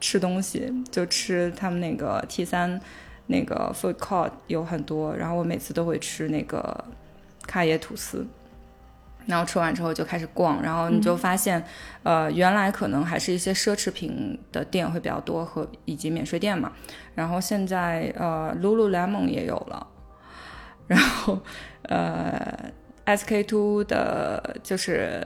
吃东西，就吃他们那个 T 三那个 food court 有很多，然后我每次都会吃那个卡椰吐司。然后吃完之后就开始逛，然后你就发现，呃，原来可能还是一些奢侈品的店会比较多和以及免税店嘛。然后现在呃，Lululemon 也有了，然后呃，SK two 的就是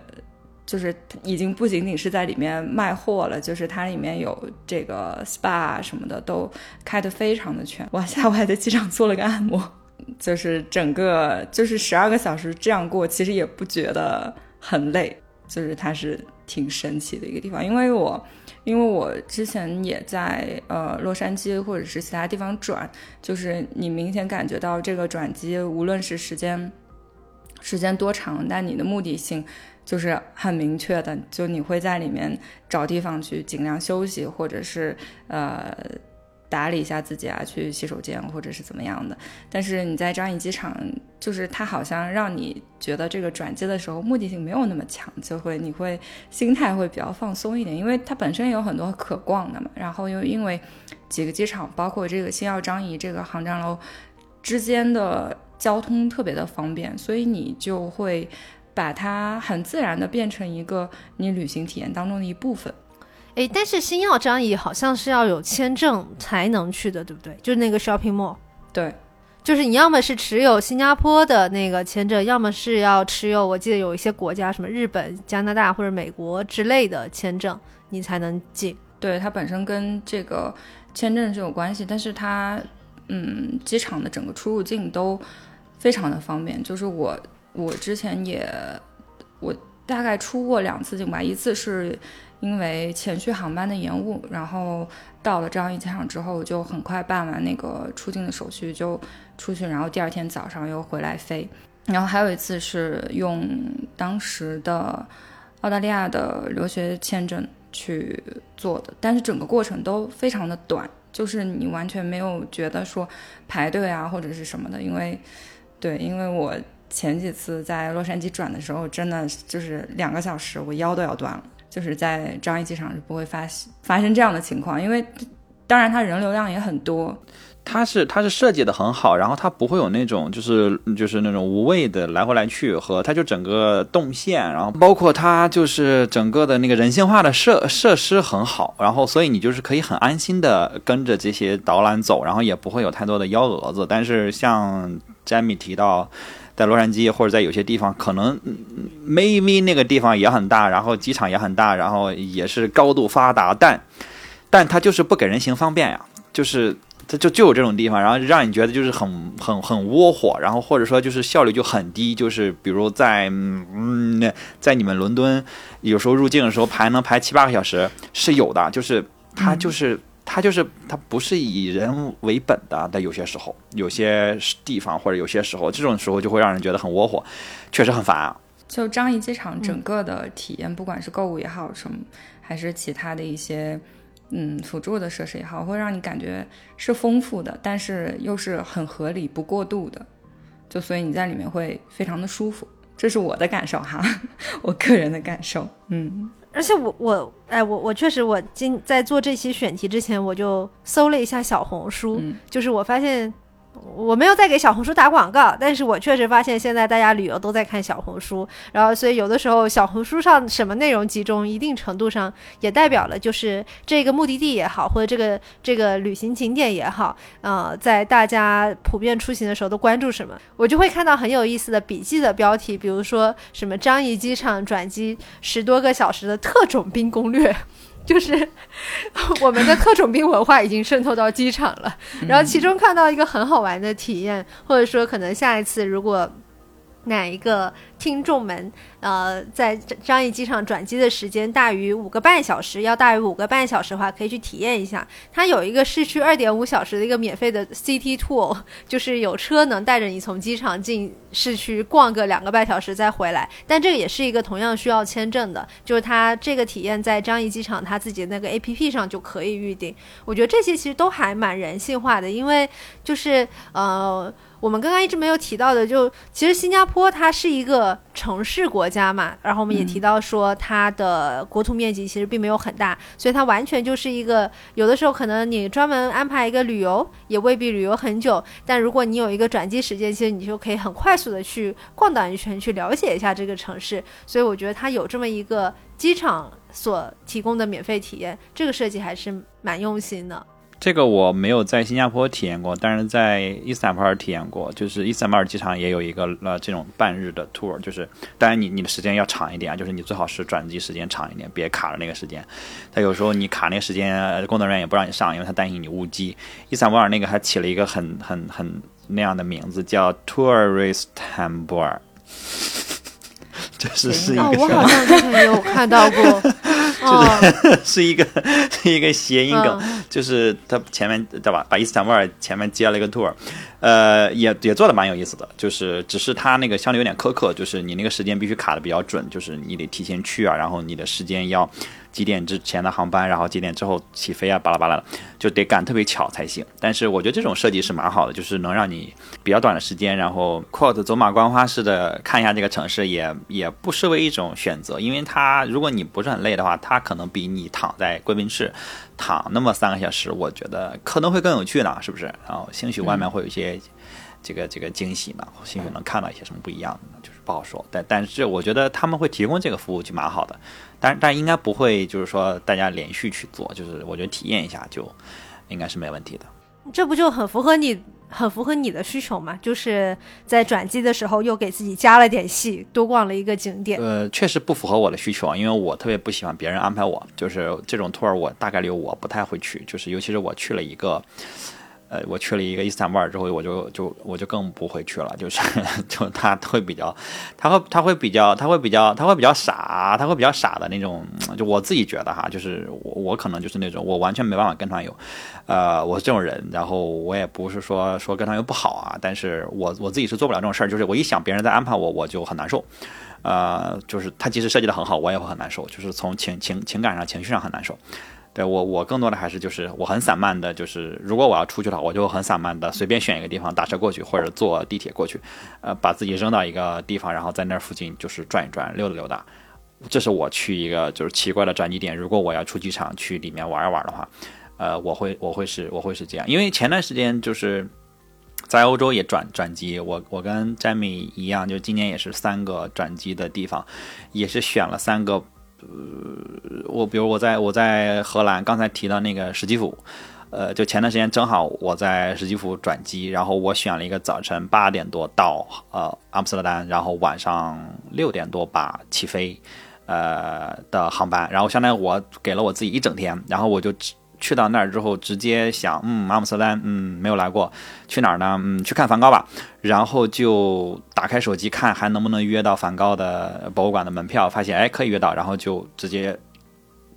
就是已经不仅仅是在里面卖货了，就是它里面有这个 SPA 什么的都开得非常的全。哇，下午还在机场做了个按摩。就是整个就是十二个小时这样过，其实也不觉得很累，就是它是挺神奇的一个地方。因为我因为我之前也在呃洛杉矶或者是其他地方转，就是你明显感觉到这个转机，无论是时间时间多长，但你的目的性就是很明确的，就你会在里面找地方去尽量休息，或者是呃。打理一下自己啊，去洗手间或者是怎么样的。但是你在张掖机场，就是它好像让你觉得这个转机的时候目的性没有那么强，就会你会心态会比较放松一点，因为它本身有很多可逛的嘛。然后又因为几个机场，包括这个新奥张掖这个航站楼之间的交通特别的方便，所以你就会把它很自然的变成一个你旅行体验当中的一部分。哎，但是星耀张仪好像是要有签证才能去的，对不对？就是那个 shopping mall。对，就是你要么是持有新加坡的那个签证，要么是要持有，我记得有一些国家，什么日本、加拿大或者美国之类的签证，你才能进。对，它本身跟这个签证是有关系，但是它，嗯，机场的整个出入境都非常的方便。就是我，我之前也，我大概出过两次境吧，一次是。因为前续航班的延误，然后到了张掖机场之后，就很快办完那个出境的手续，就出去，然后第二天早上又回来飞。然后还有一次是用当时的澳大利亚的留学签证去做的，但是整个过程都非常的短，就是你完全没有觉得说排队啊或者是什么的，因为对，因为我前几次在洛杉矶转的时候，真的就是两个小时，我腰都要断了。就是在张掖机场是不会发发生这样的情况，因为当然它人流量也很多，它是它是设计的很好，然后它不会有那种就是就是那种无谓的来回来去和它就整个动线，然后包括它就是整个的那个人性化的设设施很好，然后所以你就是可以很安心的跟着这些导览走，然后也不会有太多的幺蛾子。但是像詹米提到。在洛杉矶或者在有些地方，可能 maybe 那个地方也很大，然后机场也很大，然后也是高度发达，但但它就是不给人行方便呀，就是它就就有这种地方，然后让你觉得就是很很很窝火，然后或者说就是效率就很低，就是比如在嗯在你们伦敦，有时候入境的时候排能排七八个小时是有的，就是它就是。它就是它不是以人为本的，但有些时候、有些地方或者有些时候，这种时候就会让人觉得很窝火，确实很烦啊。就张掖机场整个的体验，不管是购物也好，什么还是其他的一些嗯辅助的设施也好，会让你感觉是丰富的，但是又是很合理、不过度的。就所以你在里面会非常的舒服，这是我的感受哈，[laughs] 我个人的感受，嗯。而且我我哎我我确实我今在做这期选题之前我就搜了一下小红书，就是我发现我没有在给小红书打广告，但是我确实发现现在大家旅游都在看小红书，然后所以有的时候小红书上什么内容集中，一定程度上也代表了就是这个目的地也好，或者这个这个旅行景点也好，呃，在大家普遍出行的时候都关注什么，我就会看到很有意思的笔记的标题，比如说什么张仪机场转机十多个小时的特种兵攻略。就是我们的特种兵文化已经渗透到机场了，然后其中看到一个很好玩的体验，或者说可能下一次如果。哪一个听众们，呃，在张掖机场转机的时间大于五个半小时，要大于五个半小时的话，可以去体验一下。它有一个市区二点五小时的一个免费的 CT Tour，[laughs] 就是有车能带着你从机场进市区逛个两个半小时再回来。但这个也是一个同样需要签证的，就是它这个体验在张掖机场它自己那个 APP 上就可以预定。我觉得这些其实都还蛮人性化的，因为就是呃。我们刚刚一直没有提到的，就其实新加坡它是一个城市国家嘛，然后我们也提到说它的国土面积其实并没有很大，所以它完全就是一个有的时候可能你专门安排一个旅游也未必旅游很久，但如果你有一个转机时间，其实你就可以很快速的去逛荡一圈，去了解一下这个城市。所以我觉得它有这么一个机场所提供的免费体验，这个设计还是蛮用心的。这个我没有在新加坡体验过，但是在伊斯坦布尔体验过。就是伊斯坦布尔机场也有一个呃这种半日的 tour，就是当然你你的时间要长一点啊，就是你最好是转机时间长一点，别卡了那个时间。他有时候你卡那个时间，工作人员也不让你上，因为他担心你误机。伊斯坦布尔那个还起了一个很 [laughs] 很很那样的名字，叫 Tourist Tambor。[laughs] 这是是一个，我好像之前有看到过，就是 [laughs] 是一个是一个谐音梗，就是他前面对吧，把伊斯坦布尔前面接了一个 tour，呃，也也做的蛮有意思的，就是只是他那个相对有点苛刻，就是你那个时间必须卡的比较准，就是你得提前去啊，然后你的时间要。几点之前的航班，然后几点之后起飞啊，巴拉巴拉的，就得赶特别巧才行。但是我觉得这种设计是蛮好的，就是能让你比较短的时间，然后 quote 走马观花式的看一下这个城市，也也不失为一种选择。因为它如果你不是很累的话，它可能比你躺在贵宾室躺那么三个小时，我觉得可能会更有趣呢，是不是？然后兴许外面会有一些这个这个惊喜呢，兴许能看到一些什么不一样的，就是不好说。但但是我觉得他们会提供这个服务就蛮好的。但但应该不会，就是说大家连续去做，就是我觉得体验一下就应该是没问题的。这不就很符合你，很符合你的需求嘛？就是在转机的时候又给自己加了点戏，多逛了一个景点。呃，确实不符合我的需求啊，因为我特别不喜欢别人安排我，就是这种 tour 我大概率我不太会去，就是尤其是我去了一个。呃，我去了一个伊斯坦布尔之后，我就就我就更不会去了，就是 [laughs] 就他会比较，他会他会比较他会比较他会比较傻，他会比较傻的那种，就我自己觉得哈，就是我我可能就是那种我完全没办法跟团游，呃，我是这种人，然后我也不是说说跟团游不好啊，但是我我自己是做不了这种事儿，就是我一想别人在安排我，我就很难受，呃，就是他即使设计的很好，我也会很难受，就是从情情情感上情绪上很难受。对我，我更多的还是就是我很散漫的，就是如果我要出去的话，我就很散漫的随便选一个地方打车过去，或者坐地铁过去，呃，把自己扔到一个地方，然后在那儿附近就是转一转、溜达溜达。这是我去一个就是奇怪的转机点。如果我要出机场去里面玩一玩的话，呃，我会我会是我会是这样，因为前段时间就是在欧洲也转转机，我我跟 Jamie 一样，就今年也是三个转机的地方，也是选了三个。呃，我比如我在我在荷兰，刚才提到那个史基夫，呃，就前段时间正好我在史基夫转机，然后我选了一个早晨八点多到呃阿姆斯特丹，然后晚上六点多吧起飞，呃的航班，然后相当于我给了我自己一整天，然后我就。去到那儿之后，直接想，嗯，阿姆斯特丹，嗯，没有来过，去哪儿呢？嗯，去看梵高吧。然后就打开手机看，还能不能约到梵高的博物馆的门票？发现，哎，可以约到。然后就直接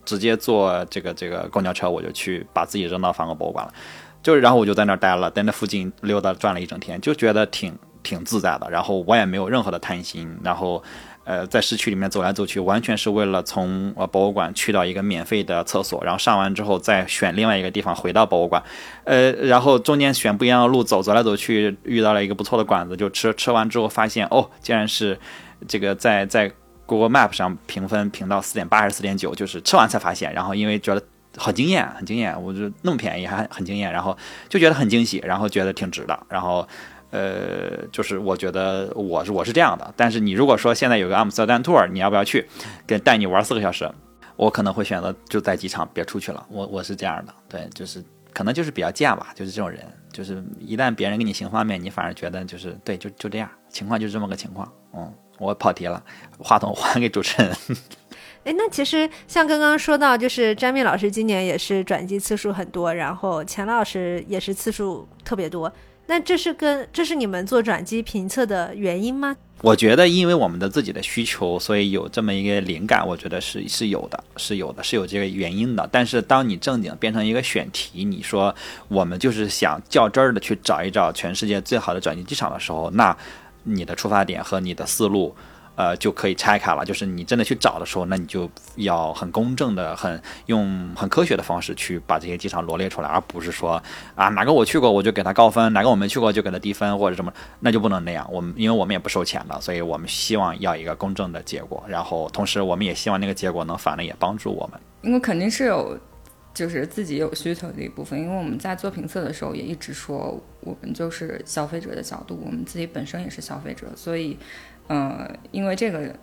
直接坐这个这个公交车，我就去把自己扔到梵高博物馆了。就是然后我就在那儿待了，在那附近溜达转了一整天，就觉得挺挺自在的。然后我也没有任何的贪心，然后。呃，在市区里面走来走去，完全是为了从呃博物馆去到一个免费的厕所，然后上完之后再选另外一个地方回到博物馆，呃，然后中间选不一样的路走，走来走去遇到了一个不错的馆子，就吃吃完之后发现哦，竟然是这个在在 Google Map 上评分评到四点八还是四点九，就是吃完才发现，然后因为觉得好惊艳，很惊艳，我就那么便宜还很惊艳，然后就觉得很惊喜，然后觉得挺值的，然后。呃，就是我觉得我是我是这样的，但是你如果说现在有个阿姆斯特丹 tour，你要不要去？跟带你玩四个小时，我可能会选择就在机场别出去了。我我是这样的，对，就是可能就是比较贱吧，就是这种人，就是一旦别人给你行方便，你反而觉得就是对，就就这样，情况就是这么个情况。嗯，我跑题了，话筒还给主持人。[laughs] 哎，那其实像刚刚说到，就是詹密老师今年也是转机次数很多，然后钱老师也是次数特别多。那这是跟这是你们做转机评测的原因吗？我觉得，因为我们的自己的需求，所以有这么一个灵感，我觉得是是有的，是有的，是有这个原因的。但是，当你正经变成一个选题，你说我们就是想较真儿的去找一找全世界最好的转机机场的时候，那你的出发点和你的思路。呃，就可以拆开了。就是你真的去找的时候，那你就要很公正的、很用很科学的方式去把这些机场罗列出来，而不是说啊哪个我去过我就给他高分，哪个我没去过就给他低分或者什么，那就不能那样。我们因为我们也不收钱的，所以我们希望要一个公正的结果。然后同时我们也希望那个结果能反的也帮助我们。因为肯定是有就是自己有需求的一部分。因为我们在做评测的时候也一直说，我们就是消费者的角度，我们自己本身也是消费者，所以。呃，因为这个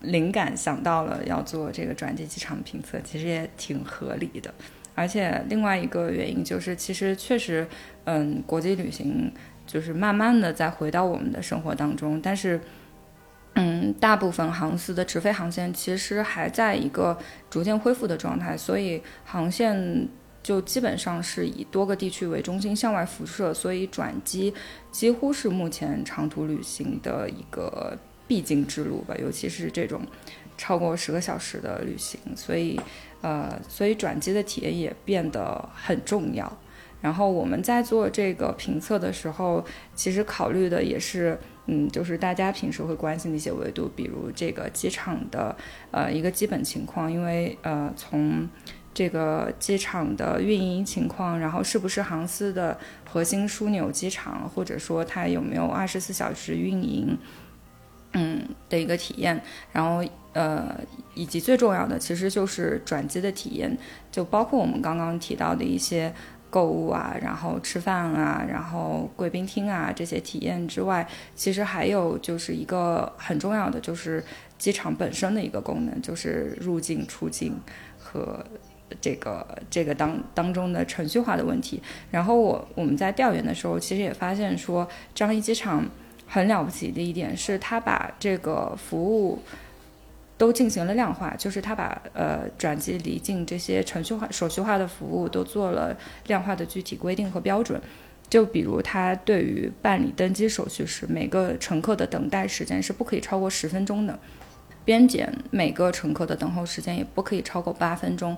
灵感想到了要做这个转机机场评测，其实也挺合理的。而且另外一个原因就是，其实确实，嗯，国际旅行就是慢慢的在回到我们的生活当中。但是，嗯，大部分航司的直飞航线其实还在一个逐渐恢复的状态，所以航线就基本上是以多个地区为中心向外辐射，所以转机几乎是目前长途旅行的一个。必经之路吧，尤其是这种超过十个小时的旅行，所以，呃，所以转机的体验也变得很重要。然后我们在做这个评测的时候，其实考虑的也是，嗯，就是大家平时会关心的一些维度，比如这个机场的呃一个基本情况，因为呃从这个机场的运营情况，然后是不是航司的核心枢纽机场，或者说它有没有二十四小时运营。嗯的一个体验，然后呃，以及最重要的其实就是转机的体验，就包括我们刚刚提到的一些购物啊，然后吃饭啊，然后贵宾厅啊这些体验之外，其实还有就是一个很重要的，就是机场本身的一个功能，就是入境、出境和这个这个当当中的程序化的问题。然后我我们在调研的时候，其实也发现说，樟宜机场。很了不起的一点是，他把这个服务都进行了量化，就是他把呃转机离境这些程序化、手续化的服务都做了量化的具体规定和标准。就比如，他对于办理登机手续时，每个乘客的等待时间是不可以超过十分钟的；边检每个乘客的等候时间也不可以超过八分钟；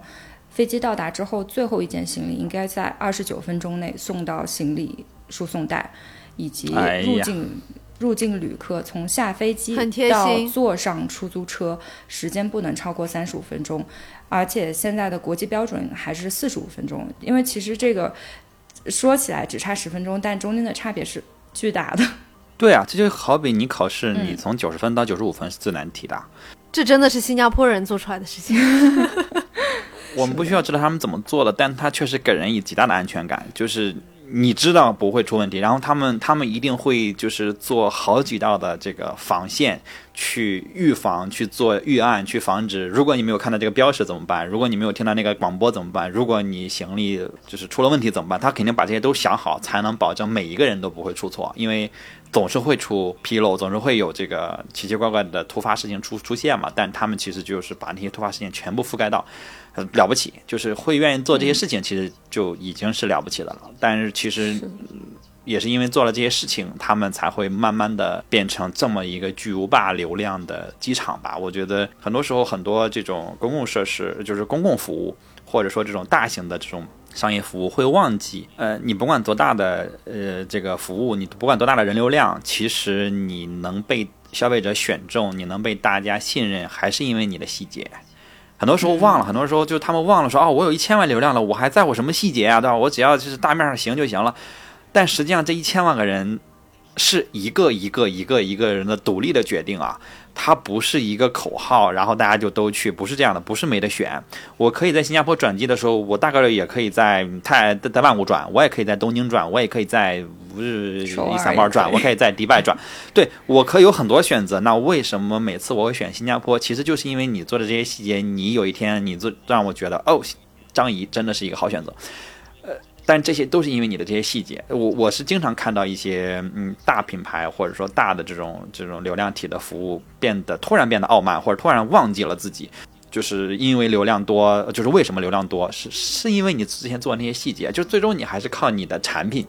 飞机到达之后，最后一件行李应该在二十九分钟内送到行李输送带，以及入境。入境旅客从下飞机到坐上出租车，时间不能超过三十五分钟，而且现在的国际标准还是四十五分钟。因为其实这个说起来只差十分钟，但中间的差别是巨大的。对啊，这就好比你考试，你从九十分到九十五分是最难题的。这真的是新加坡人做出来的事情。[laughs] 我们不需要知道他们怎么做的，但他确实给人以极大的安全感，就是。你知道不会出问题，然后他们他们一定会就是做好几道的这个防线，去预防、去做预案、去防止。如果你没有看到这个标识怎么办？如果你没有听到那个广播怎么办？如果你行李就是出了问题怎么办？他肯定把这些都想好，才能保证每一个人都不会出错，因为总是会出纰漏，总是会有这个奇奇怪怪的突发事情出出现嘛。但他们其实就是把那些突发事件全部覆盖到。很了不起，就是会愿意做这些事情，其实就已经是了不起的了。但是其实也是因为做了这些事情，他们才会慢慢的变成这么一个巨无霸流量的机场吧。我觉得很多时候很多这种公共设施，就是公共服务，或者说这种大型的这种商业服务，会忘记，呃，你不管多大的呃这个服务，你不管多大的人流量，其实你能被消费者选中，你能被大家信任，还是因为你的细节。很多时候忘了，很多时候就他们忘了说哦，我有一千万流量了，我还在乎什么细节啊，对吧？我只要就是大面上行就行了。但实际上这一千万个人，是一个一个一个一个人的独立的决定啊，它不是一个口号，然后大家就都去，不是这样的，不是没得选。我可以在新加坡转机的时候，我大概率也可以在泰在曼谷转，我也可以在东京转，我也可以在乌日伊斯坦布尔转，我可以在迪拜转。对我可以有很多选择。那为什么每次我会选新加坡？其实就是因为你做的这些细节，你有一天你做让我觉得，哦，张仪真的是一个好选择。但这些都是因为你的这些细节，我我是经常看到一些嗯大品牌或者说大的这种这种流量体的服务变得突然变得傲慢，或者突然忘记了自己，就是因为流量多，就是为什么流量多，是是因为你之前做的那些细节，就最终你还是靠你的产品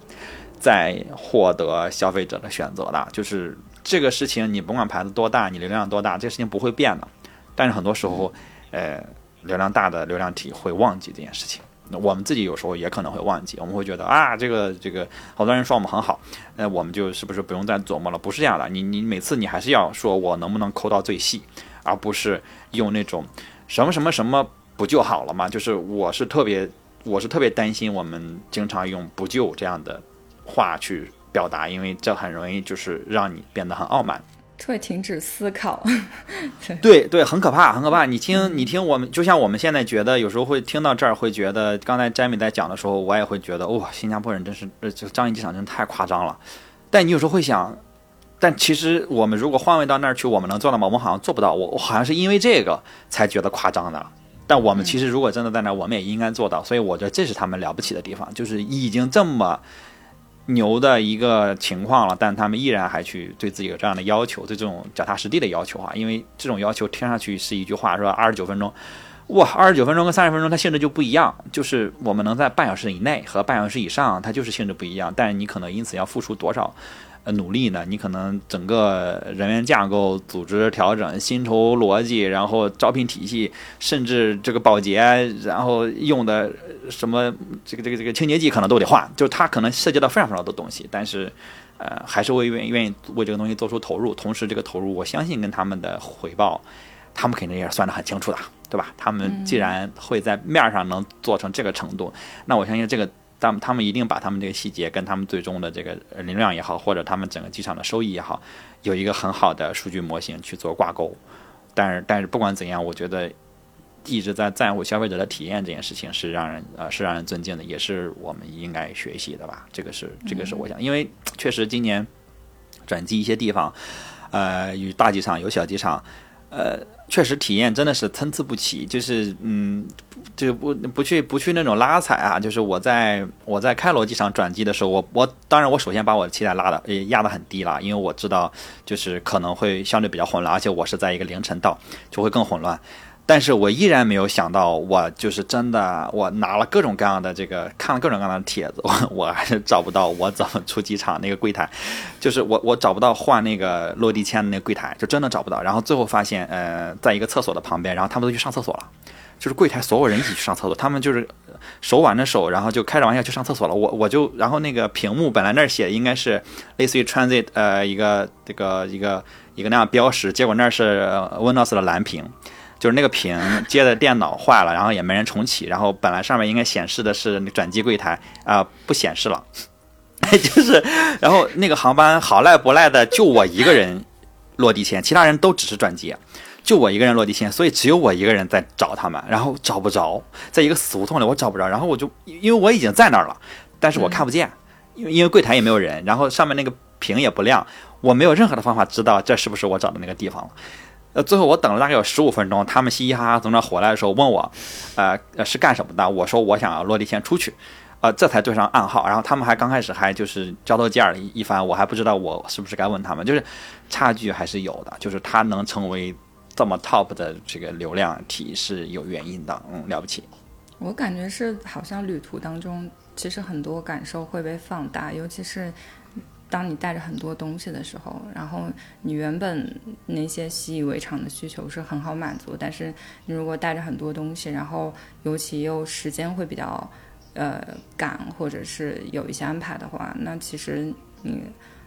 在获得消费者的选择的，就是这个事情你甭管牌子多大，你流量多大，这个事情不会变的，但是很多时候，呃，流量大的流量体会忘记这件事情。我们自己有时候也可能会忘记，我们会觉得啊，这个这个，好多人说我们很好，那我们就是不是不用再琢磨了？不是这样的，你你每次你还是要说我能不能抠到最细，而不是用那种什么什么什么不就好了吗？就是我是特别我是特别担心我们经常用不就这样的话去表达，因为这很容易就是让你变得很傲慢。会停止思考，[laughs] 对对，很可怕，很可怕。你听，你听，我们就像我们现在觉得，有时候会听到这儿，会觉得刚才詹米在讲的时候，我也会觉得，哇，新加坡人真是，呃，就张仪机场真太夸张了。但你有时候会想，但其实我们如果换位到那儿去，我们能做到吗？我们好像做不到。我我好像是因为这个才觉得夸张的。但我们其实如果真的在那儿，我们也应该做到。所以我觉得这是他们了不起的地方，就是已经这么。牛的一个情况了，但他们依然还去对自己有这样的要求，对这种脚踏实地的要求啊，因为这种要求听上去是一句话，是吧二十九分钟，哇，二十九分钟跟三十分钟它性质就不一样，就是我们能在半小时以内和半小时以上，它就是性质不一样，但是你可能因此要付出多少？呃，努力呢？你可能整个人员架构、组织调整、薪酬逻辑，然后招聘体系，甚至这个保洁，然后用的什么这个这个这个清洁剂可能都得换，就它可能涉及到非常非常多东西。但是，呃，还是会愿愿意为这个东西做出投入。同时，这个投入，我相信跟他们的回报，他们肯定也是算得很清楚的，对吧？他们既然会在面上能做成这个程度，那我相信这个。但他们一定把他们这个细节跟他们最终的这个流量也好，或者他们整个机场的收益也好，有一个很好的数据模型去做挂钩。但是，但是不管怎样，我觉得一直在在乎消费者的体验这件事情是让人呃是让人尊敬的，也是我们应该学习的吧。这个是这个是我想，因为确实今年转机一些地方，呃，与大机场有小机场，呃。确实体验真的是参差不齐，就是嗯，就不不去不去那种拉踩啊。就是我在我在开罗机场转机的时候，我我当然我首先把我的期待拉的压得很低了，因为我知道就是可能会相对比较混乱，而且我是在一个凌晨到，就会更混乱。但是我依然没有想到，我就是真的，我拿了各种各样的这个，看了各种各样的帖子，我 [laughs] 我还是找不到我怎么出机场那个柜台，就是我我找不到换那个落地签的那个柜台，就真的找不到。然后最后发现，呃，在一个厕所的旁边，然后他们都去上厕所了，就是柜台所有人一起去上厕所，他们就是手挽着手，然后就开着玩笑去上厕所了。我我就然后那个屏幕本来那儿写应该是类似于 transit 呃一个这个一个一个那样标识，结果那儿是 Windows 的蓝屏。就是那个屏接的电脑坏了，然后也没人重启，然后本来上面应该显示的是转机柜台啊，不显示了，[laughs] 就是，然后那个航班好赖不赖的，就我一个人落地签，其他人都只是转机，就我一个人落地签，所以只有我一个人在找他们，然后找不着，在一个死胡同里我找不着，然后我就因为我已经在那儿了，但是我看不见，因为因为柜台也没有人，然后上面那个屏也不亮，我没有任何的方法知道这是不是我找的那个地方了。呃，最后我等了大概有十五分钟，他们嘻嘻哈哈从那回来的时候问我，呃，是干什么的？我说我想要落地签出去，呃，这才对上暗号。然后他们还刚开始还就是交头接耳一番，我还不知道我是不是该问他们，就是差距还是有的，就是他能成为这么 top 的这个流量体是有原因的，嗯，了不起。我感觉是好像旅途当中，其实很多感受会被放大，尤其是。当你带着很多东西的时候，然后你原本那些习以为常的需求是很好满足，但是你如果带着很多东西，然后尤其又时间会比较呃赶，或者是有一些安排的话，那其实你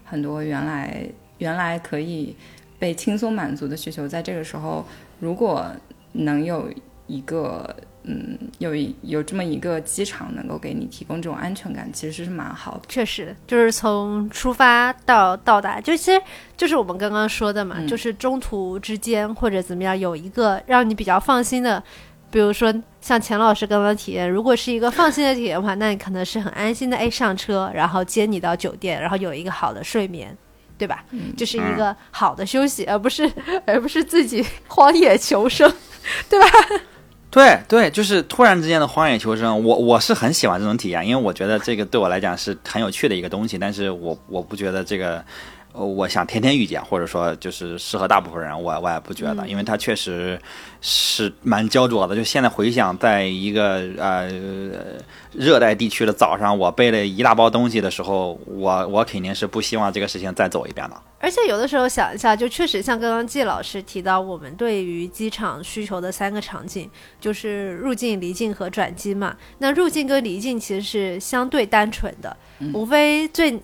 很多原来原来可以被轻松满足的需求，在这个时候如果能有一个嗯，有一有这么一个机场能够给你提供这种安全感，其实是蛮好的。确实，就是从出发到到达，就其实就是我们刚刚说的嘛，就是中途之间或者怎么样，有一个让你比较放心的，比如说像钱老师刚刚体验，如果是一个放心的体验的话，那你可能是很安心的，哎，上车，然后接你到酒店，然后有一个好的睡眠。对吧？就是一个好的休息，而不是 [laughs] 而不是自己荒野求生，[laughs] 对吧？对对，就是突然之间的荒野求生，我我是很喜欢这种体验，因为我觉得这个对我来讲是很有趣的一个东西，但是我我不觉得这个。我想天天遇见，或者说就是适合大部分人，我我也不觉得，因为它确实是蛮焦灼的。就现在回想，在一个呃热带地区的早上，我背了一大包东西的时候，我我肯定是不希望这个事情再走一遍的。而且有的时候想一下，就确实像刚刚季老师提到，我们对于机场需求的三个场景，就是入境、离境和转机嘛。那入境跟离境其实是相对单纯的，无非最。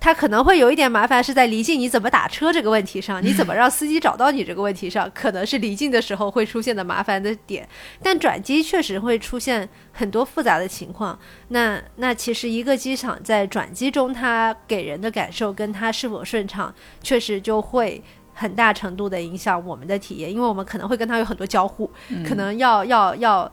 他可能会有一点麻烦，是在离境你怎么打车这个问题上，你怎么让司机找到你这个问题上，可能是离境的时候会出现的麻烦的点。但转机确实会出现很多复杂的情况。那那其实一个机场在转机中，它给人的感受跟它是否顺畅，确实就会很大程度的影响我们的体验，因为我们可能会跟他有很多交互，可能要要要。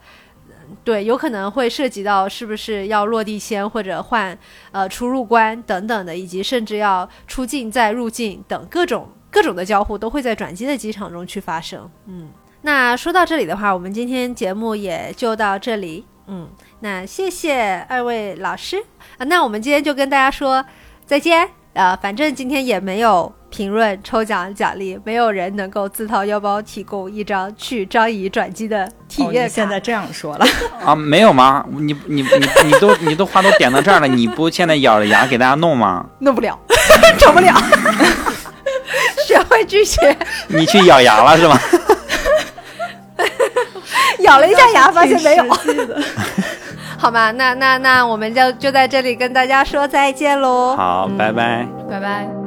对，有可能会涉及到是不是要落地签或者换呃出入关等等的，以及甚至要出境再入境等各种各种的交互都会在转机的机场中去发生。嗯，那说到这里的话，我们今天节目也就到这里。嗯，那谢谢二位老师，那我们今天就跟大家说再见。呃，反正今天也没有。评论抽奖奖励，没有人能够自掏腰包提供一张去张仪转机的体验卡。现在这样说了 [laughs] 啊？没有吗？你你你你都你都话都点到这儿了，你不现在咬着牙给大家弄吗？弄不了，[laughs] 整不了，[laughs] 学会拒绝。你去咬牙了是吗？咬了一下牙，发现没有。好吧，那那那我们就就在这里跟大家说再见喽。好，拜拜，拜拜。